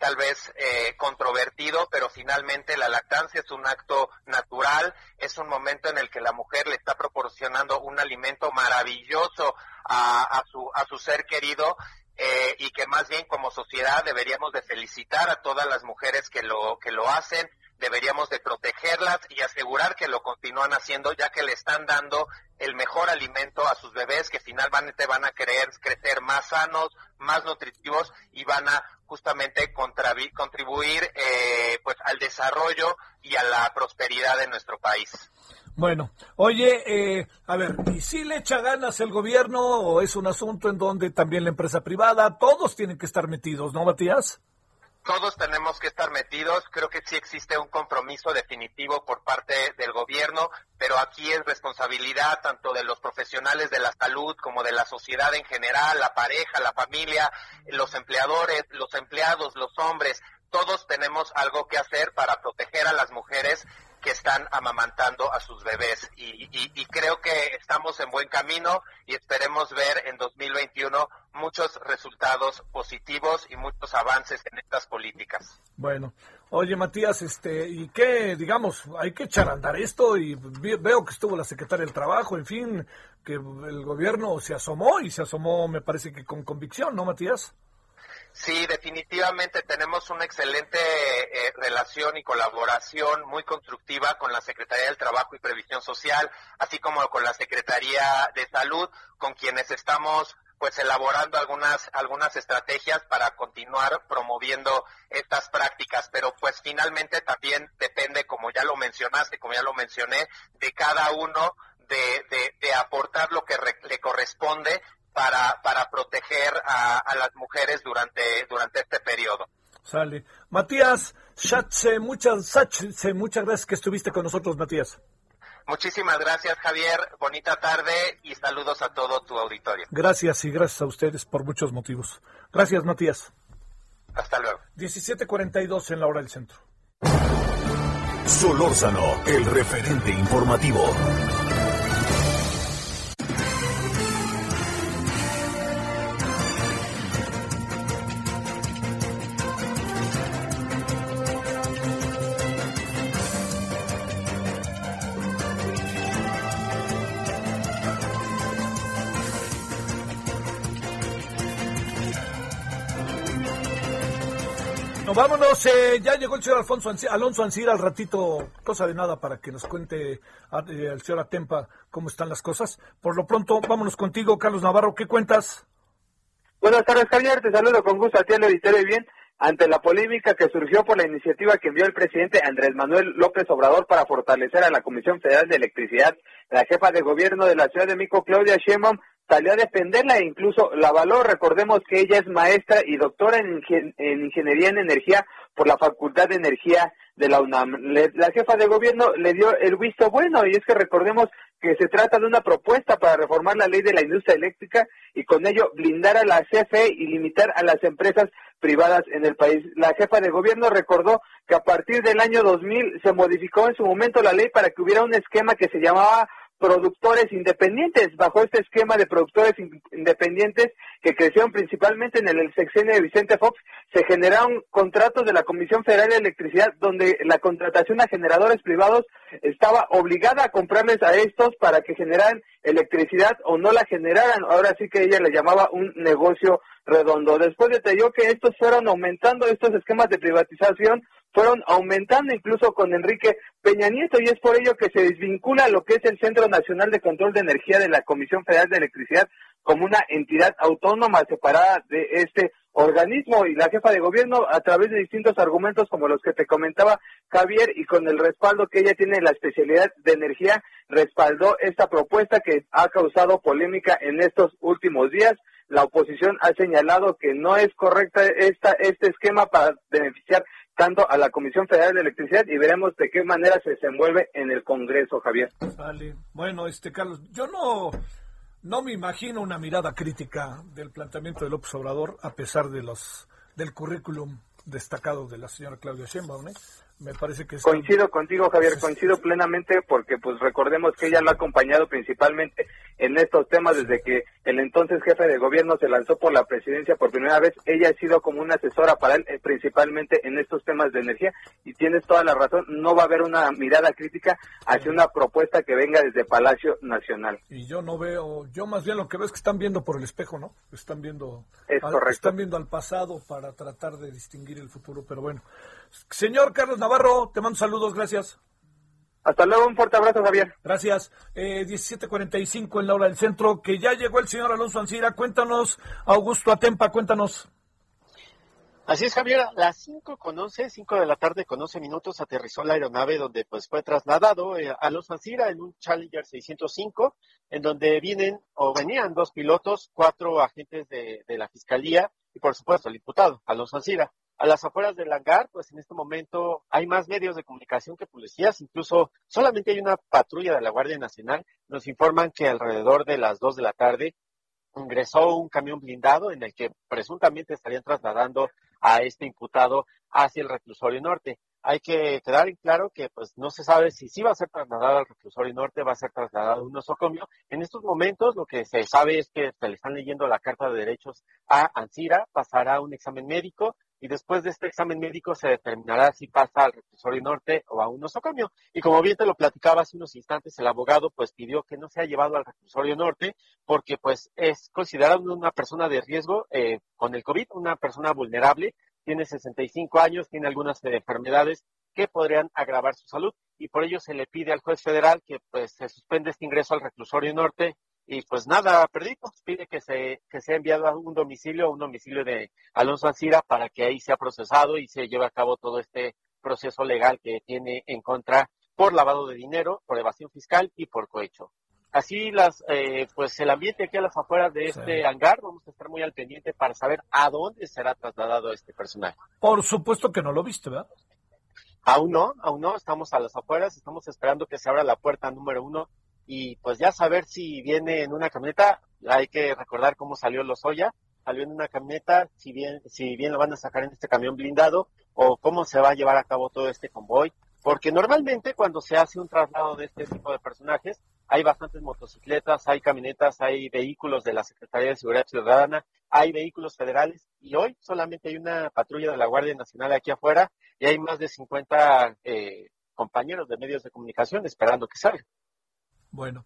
[SPEAKER 12] tal vez eh, controvertido, pero finalmente la lactancia es un acto natural, es un momento en el que la mujer le está proporcionando un alimento maravilloso a, su, a su ser querido eh, y que más bien como sociedad deberíamos de felicitar a todas las mujeres que lo, que lo hacen, deberíamos de protegerlas y asegurar que lo continúan haciendo ya que le están dando el mejor alimento a sus bebés que finalmente van a querer crecer más sanos, más nutritivos y van a justamente contribuir eh, pues al desarrollo y a la prosperidad de nuestro país.
[SPEAKER 1] Bueno, oye, eh, a ver, ¿y si le echa ganas el gobierno o es un asunto en donde también la empresa privada, todos tienen que estar metidos, ¿no, Matías?
[SPEAKER 12] Todos tenemos que estar metidos. Creo que sí existe un compromiso definitivo por parte del gobierno, pero aquí es responsabilidad tanto de los profesionales de la salud como de la sociedad en general, la pareja, la familia, los empleadores, los empleados, los hombres. Todos tenemos algo que hacer para proteger a las mujeres que están amamantando a sus bebés. Y, creo que estamos en buen camino y esperemos ver en 2021 muchos resultados positivos y muchos avances en estas políticas.
[SPEAKER 1] Bueno, oye Matías, este, ¿y qué, digamos, hay que echar a andar esto? Y veo que estuvo la secretaria del Trabajo, en fin, que el gobierno se asomó y se asomó, me parece que con convicción, ¿no, Matías?
[SPEAKER 12] Sí, definitivamente tenemos una excelente eh, relación y colaboración muy constructiva con la Secretaría del Trabajo y Previsión Social, así como con la Secretaría de Salud, con quienes estamos pues elaborando algunas algunas estrategias para continuar promoviendo estas prácticas, pero pues finalmente también depende, como ya lo mencionaste, como ya lo mencioné, de cada uno de, de aportar lo que le corresponde para, para proteger a, las mujeres durante, durante este periodo.
[SPEAKER 1] Sale. Matías Schatze, muchas, muchas gracias que estuviste con nosotros, Matías.
[SPEAKER 12] Muchísimas gracias, Javier. Bonita tarde y saludos a todo tu auditorio.
[SPEAKER 1] Gracias y gracias a ustedes por muchos motivos. Gracias, Matías.
[SPEAKER 12] Hasta luego.
[SPEAKER 1] 17:42 en la hora del centro.
[SPEAKER 2] Solórzano, el referente informativo.
[SPEAKER 1] Vámonos, eh, ya llegó el señor Alfonso Alonso Ancira al ratito, cosa de nada para que nos cuente eh, el señor Atempa cómo están las cosas. Por lo pronto, vámonos contigo, Carlos Navarro, ¿qué cuentas?
[SPEAKER 7] Buenas tardes, Javier, te saludo con gusto a ti, auditorio, y bien. Ante la polémica que surgió por la iniciativa que envió el presidente Andrés Manuel López Obrador para fortalecer a la Comisión Federal de Electricidad, la jefa de gobierno de la Ciudad de México, Claudia Sheinbaum, salió a defenderla e incluso la avaló. Recordemos que ella es maestra y doctora en, Ingeniería en Energía por la Facultad de Energía de la UNAM. la jefa de gobierno le dio el visto bueno y es que recordemos que se trata de una propuesta para reformar la ley de la industria eléctrica y con ello blindar a la CFE y limitar a las empresas privadas en el país. La jefa de gobierno recordó que a partir del año 2000 se modificó en su momento la ley para que hubiera un esquema que se llamaba productores independientes. Bajo este esquema de productores independientes que crecieron principalmente en el sexenio de Vicente Fox, se generaron contratos de la Comisión Federal de Electricidad donde la contratación a generadores privados estaba obligada a comprarles a estos para que generaran electricidad o no la generaran. Ahora sí que ella le llamaba un negocio redondo. Después detalló que estos fueron aumentando, estos esquemas de privatización fueron aumentando incluso con Enrique Peña Nieto y es por ello que se desvincula lo que es el Centro Nacional de Control de Energía de la Comisión Federal de Electricidad como una entidad autónoma separada de este organismo y la jefa de gobierno a través de distintos argumentos como los que te comentaba Javier y con el respaldo que ella tiene en la especialidad de energía respaldó esta propuesta que ha causado polémica en estos últimos días. La oposición ha señalado que no es correcta esta, este esquema para beneficiar a la Comisión Federal de Electricidad y veremos de qué manera se desenvuelve en el Congreso, Javier.
[SPEAKER 1] Vale. Bueno, este Carlos, yo no, no me imagino una mirada crítica del planteamiento de López Obrador a pesar de los del currículum destacado de la señora Claudia Sheinbaum. ¿eh? Me parece que
[SPEAKER 7] coincido contigo, Javier, coincido plenamente porque pues recordemos que ella lo ha acompañado principalmente en estos temas desde que el entonces jefe de gobierno se lanzó por la presidencia por primera vez. Ella ha sido como una asesora para él, eh, principalmente en estos temas de energía y tienes toda la razón, no va a haber una mirada crítica hacia una propuesta que venga desde Palacio Nacional.
[SPEAKER 1] Y yo no veo, yo más bien lo que veo es que están viendo por el espejo, ¿no? Están viendo, están viendo al pasado para tratar de distinguir el futuro, pero bueno. Señor Carlos Navarro, te mando saludos, gracias.
[SPEAKER 7] Hasta luego, un fuerte abrazo, Javier.
[SPEAKER 1] Gracias. Eh, 17.45 en la hora del centro, que ya llegó el señor Alonso Ancira. Cuéntanos, Augusto Atempa, cuéntanos.
[SPEAKER 10] Así es, Javier, a las 5 con 11, 5 de la tarde con 11 minutos aterrizó la aeronave donde pues fue trasladado eh, Alonso Ancira en un Challenger 605, en donde vienen o venían dos pilotos, cuatro agentes de, de la Fiscalía y por supuesto el diputado Alonso Ancira a las afueras del hangar, pues en este momento hay más medios de comunicación que policías, incluso solamente hay una patrulla de la Guardia Nacional. Nos informan que alrededor de las 2 de la tarde ingresó un camión blindado en el que presuntamente estarían trasladando a este imputado hacia el reclusorio norte. Hay que quedar en claro que pues no se sabe si sí va a ser trasladado al reclusorio norte, va a ser trasladado a un nosocomio. En estos momentos lo que se sabe es que se le están leyendo la carta de derechos a Ansira, pasará un examen médico y después de este examen médico se determinará si pasa al reclusorio norte o a un nosocomio. Y como bien te lo platicaba hace unos instantes, el abogado pues pidió que no sea llevado al reclusorio norte porque pues es considerado una persona de riesgo eh, con el COVID, una persona vulnerable, tiene 65 años, tiene algunas enfermedades que podrían agravar su salud y por ello se le pide al juez federal que pues se suspende este ingreso al reclusorio norte y pues nada, perdido, pide que se que sea enviado a un domicilio, a un domicilio de Alonso Ancira para que ahí sea procesado y se lleve a cabo todo este proceso legal que tiene en contra por lavado de dinero, por evasión fiscal y por cohecho. Así las, eh, pues el ambiente aquí a las afueras de este hangar, vamos a estar muy al pendiente para saber a dónde será trasladado este personaje.
[SPEAKER 1] Por supuesto que no lo viste, ¿verdad?
[SPEAKER 10] Aún no, aún no, estamos a las afueras, estamos esperando que se abra la puerta número uno y pues ya saber si viene en una camioneta, hay que recordar cómo salió Lozoya, salió en una camioneta, si bien, si bien lo van a sacar en este camión blindado, o cómo se va a llevar a cabo todo este convoy, porque normalmente cuando se hace un traslado de este tipo de personajes, hay bastantes motocicletas, hay camionetas, hay vehículos de la Secretaría de Seguridad Ciudadana, hay vehículos federales, y hoy solamente hay una patrulla de la Guardia Nacional aquí afuera, y hay más de 50 eh, compañeros de medios de comunicación esperando que salga.
[SPEAKER 1] Bueno,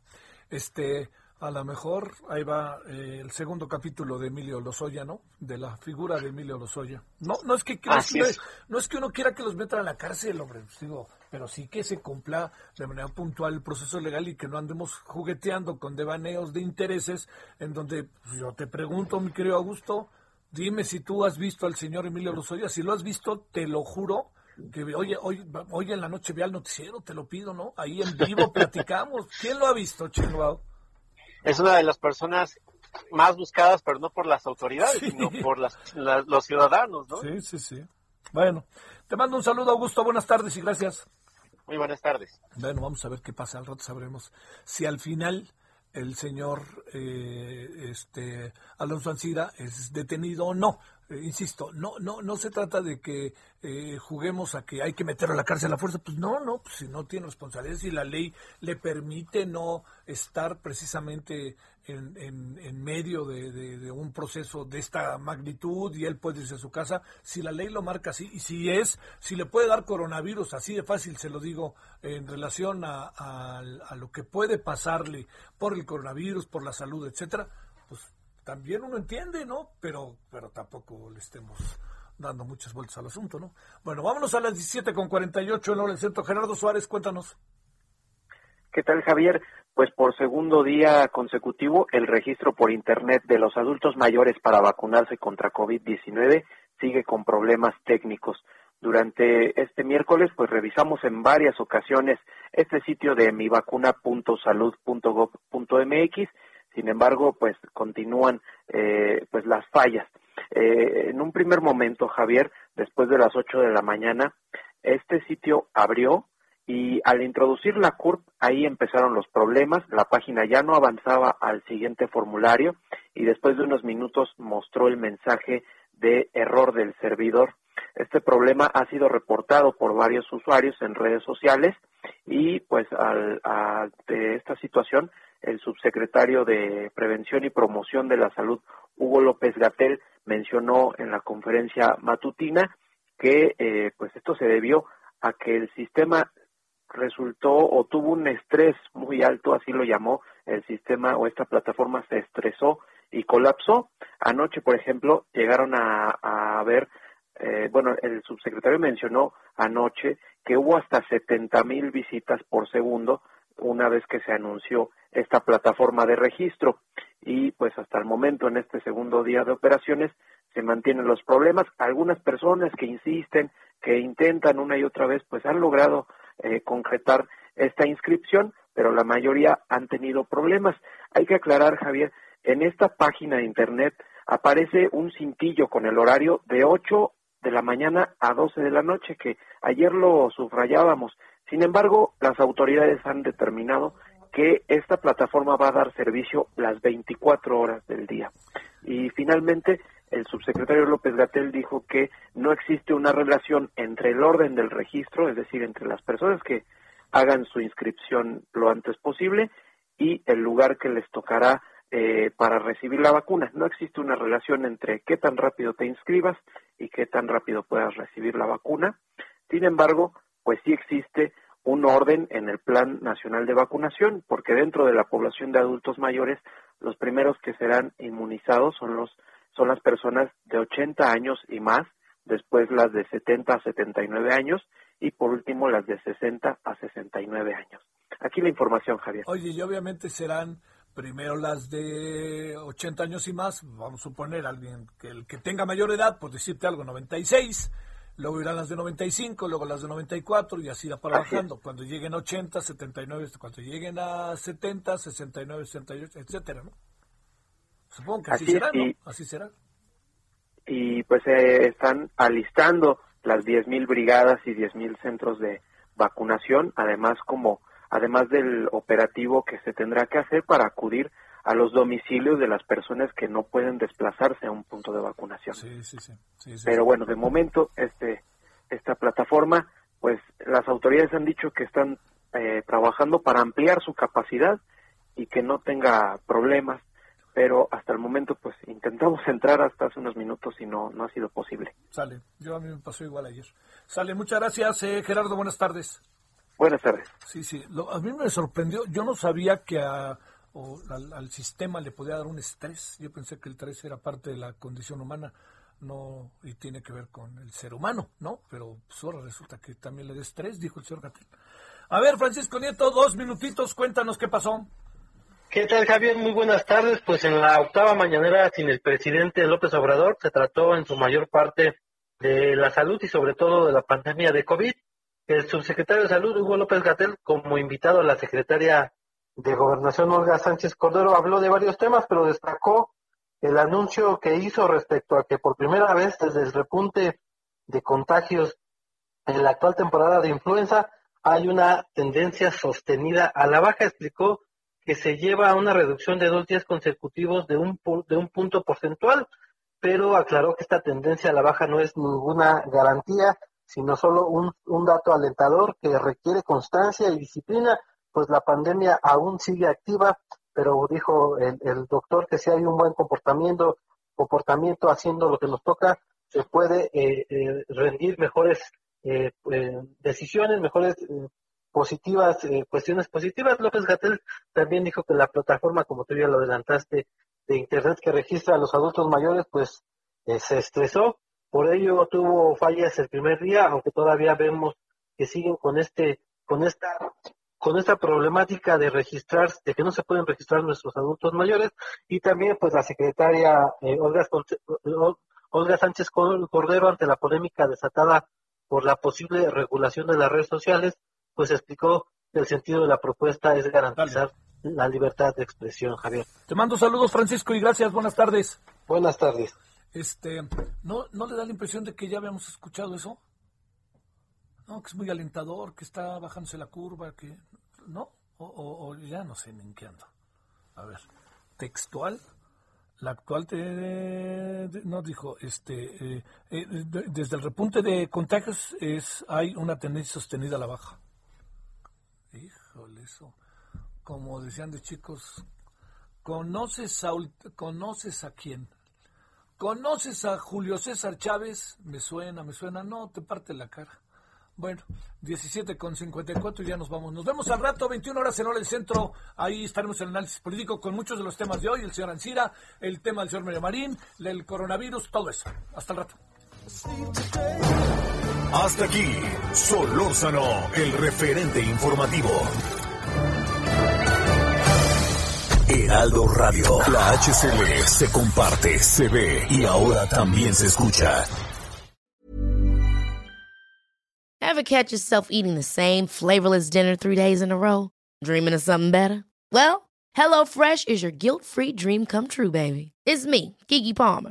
[SPEAKER 1] este, a lo mejor ahí va eh, el segundo capítulo de Emilio Lozoya, ¿no? De la figura de Emilio Lozoya. No, no es que no es que uno quiera que los metan a la cárcel, hombre, pues digo, pero sí que se cumpla de manera puntual el proceso legal y que no andemos jugueteando con devaneos de intereses en donde pues, yo te pregunto, mi querido Augusto, dime si tú has visto al señor Emilio Lozoya, si lo has visto, te lo juro que oye, hoy, hoy en la noche ve al noticiero, te lo pido, ¿no? Ahí en vivo platicamos. ¿Quién lo ha visto, Chingao?
[SPEAKER 10] Es una de las personas más buscadas, pero no por las autoridades, sino por las, los ciudadanos, ¿no?
[SPEAKER 1] Sí, sí, sí. Bueno, te mando un saludo, Augusto. Buenas tardes y gracias.
[SPEAKER 10] Muy buenas tardes.
[SPEAKER 1] Bueno, vamos a ver qué pasa. Al rato sabremos si al final el señor eh, este Alonso Ancira es detenido o no. eh, insisto, no, no, no se trata de que eh, juguemos a que hay que meter a la cárcel a la fuerza, pues no, no, pues si no tiene responsabilidad, si la ley le permite no estar precisamente en, en, medio de, un proceso de esta magnitud y él puede irse a su casa, si la ley lo marca así, y si es, si le puede dar coronavirus, así de fácil se lo digo, en relación a, a lo que puede pasarle por el coronavirus, por la salud, etcétera, pues también uno entiende, ¿no? Pero, pero tampoco le estemos dando muchas vueltas al asunto, ¿no? Bueno, vámonos a las 17 con 48 en el centro. Gerardo Suárez, cuéntanos.
[SPEAKER 6] ¿Qué tal, Javier? Pues por segundo día consecutivo, el registro por Internet de los adultos mayores para vacunarse contra COVID-19 sigue con problemas técnicos. Durante este miércoles, pues revisamos en varias ocasiones este sitio de mivacuna.salud.gov.mx sin embargo, pues continúan eh, pues las fallas. Eh, en un primer momento, Javier, después de las 8 de la mañana, este sitio abrió y al introducir la CURP, ahí empezaron los problemas, la página ya no avanzaba al siguiente formulario y después de unos minutos mostró el mensaje de error del servidor. Este problema ha sido reportado por varios usuarios en redes sociales y pues al, de esta situación el subsecretario de Prevención y Promoción de la Salud, Hugo López Gatel, mencionó en la conferencia matutina que eh, pues esto se debió a que el sistema resultó o tuvo un estrés muy alto, así lo llamó el sistema o esta plataforma se estresó y colapsó. Anoche, por ejemplo, llegaron a, a ver, eh, bueno, el subsecretario mencionó anoche que hubo hasta 70 mil visitas por segundo una vez que se anunció esta plataforma de registro y pues hasta el momento en este segundo día de operaciones se mantienen los problemas. Algunas personas que insisten, que intentan una y otra vez, pues han logrado eh, concretar esta inscripción, pero la mayoría han tenido problemas. Hay que aclarar, Javier, en esta página de internet aparece un cintillo con el horario de 8 de la mañana a 12 de la noche, que ayer lo subrayábamos. Sin embargo, las autoridades han determinado que esta plataforma va a dar servicio las 24 horas del día. Y finalmente, el subsecretario López Gatel dijo que no existe una relación entre el orden del registro, es decir, entre las personas que hagan su inscripción lo antes posible y el lugar que les tocará eh, para recibir la vacuna. No existe una relación entre qué tan rápido te inscribas y qué tan rápido puedas recibir la vacuna. Sin embargo, pues sí existe un orden en el Plan Nacional de Vacunación, porque dentro de la población de adultos mayores, los primeros que serán inmunizados son los son las personas de 80 años y más, después las de 70 a 79 años y por último las de 60 a 69 años. Aquí la información, Javier.
[SPEAKER 1] Oye, y obviamente serán primero las de 80 años y más, vamos a suponer alguien que el que tenga mayor edad, por decirte algo, 96, luego irán las de 95, luego las de 94 y así va para bajando. Cuando lleguen a 80, 79, cuando lleguen a 70, 69, 68, etcétera, ¿no? Supongo que así, será, ¿no? así será.
[SPEAKER 6] Y pues eh, están alistando las 10.000 brigadas y 10.000 centros de vacunación, además como además del operativo que se tendrá que hacer para acudir a los domicilios de las personas que no pueden desplazarse a un punto de vacunación.
[SPEAKER 1] Sí, sí, sí.
[SPEAKER 6] Pero bueno, de momento este esta plataforma, pues las autoridades han dicho que están eh, trabajando para ampliar su capacidad y que no tenga problemas, pero hasta el momento pues intentamos entrar hasta hace unos minutos y no no ha sido posible.
[SPEAKER 1] Sale, yo a mí me pasó igual ayer. Sale, muchas gracias eh, Gerardo, buenas tardes.
[SPEAKER 6] Buenas tardes.
[SPEAKER 1] Sí, sí, a mí me sorprendió, yo no sabía que a o al, sistema le podía dar un estrés. Yo pensé que el estrés era parte de la condición humana no y tiene que ver con el ser humano, ¿no? Pero solo pues, resulta que también le da estrés, dijo el señor Gatel. A ver, Francisco Nieto, dos minutitos, cuéntanos qué pasó.
[SPEAKER 13] ¿Qué tal, Javier? Muy buenas tardes. Pues en la octava mañanera sin el presidente López Obrador se trató en su mayor parte de la salud y sobre todo de la pandemia de COVID. El subsecretario de Salud, Hugo López Gatel, como invitado a la secretaria de Gobernación Olga Sánchez Cordero habló de varios temas, pero destacó el anuncio que hizo respecto a que por primera vez desde el repunte de contagios en la actual temporada de influenza hay una tendencia sostenida a la baja. Explicó que se lleva a una reducción de dos días consecutivos de un, de un punto porcentual.
[SPEAKER 11] pero aclaró que esta tendencia a la baja no es ninguna garantía, sino solo un, un dato alentador que requiere constancia y disciplina, pues la pandemia aún sigue activa, pero dijo el, el doctor que si hay un buen comportamiento, comportamiento haciendo lo que nos toca, se puede eh, eh, rendir mejores eh, decisiones, mejores positivas, cuestiones positivas. López Gatel también dijo que la plataforma, como tú ya lo adelantaste, de Internet que registra a los adultos mayores, pues se estresó. Por ello tuvo fallas el primer día, aunque todavía vemos que siguen con este, con esta con esta problemática de registrar, de que no se pueden registrar nuestros adultos mayores, y también pues la secretaria Olga, Olga Sánchez Cordero, ante la polémica desatada por la posible regulación de las redes sociales, pues explicó que el sentido de la propuesta es garantizar la libertad de expresión, Javier.
[SPEAKER 1] Te mando saludos, Francisco, y gracias. Buenas tardes.
[SPEAKER 11] Buenas tardes.
[SPEAKER 1] Este, ¿no, ¿No le da la impresión de que ya habíamos escuchado eso? No, que es muy alentador, que está bajándose la curva, que... ¿No? O, o ya no sé en qué ando. A ver, textual la actual te, nos dijo este eh, eh, desde el repunte de contagios es hay una tendencia sostenida a la baja híjole eso como decían de chicos conoces a conoces a quién conoces a Julio César Chávez me suena me suena no te parte la cara bueno, 17 con 54 y ya nos vamos. Nos vemos al rato, 21 horas en hora del centro. Ahí estaremos en el análisis político con muchos de los temas de hoy, el señor Ancira, el tema del señor María Marín, el coronavirus, todo eso. Hasta el rato.
[SPEAKER 14] Hasta aquí, Solórzano, el referente informativo. Heraldo Radio, la HCL se comparte, se ve y ahora también se escucha.
[SPEAKER 15] Ever catch yourself eating the same flavorless dinner three days in a row? Dreaming of something better? Well, HelloFresh is your guilt-free dream come true, baby. It's me, Kiki Palmer.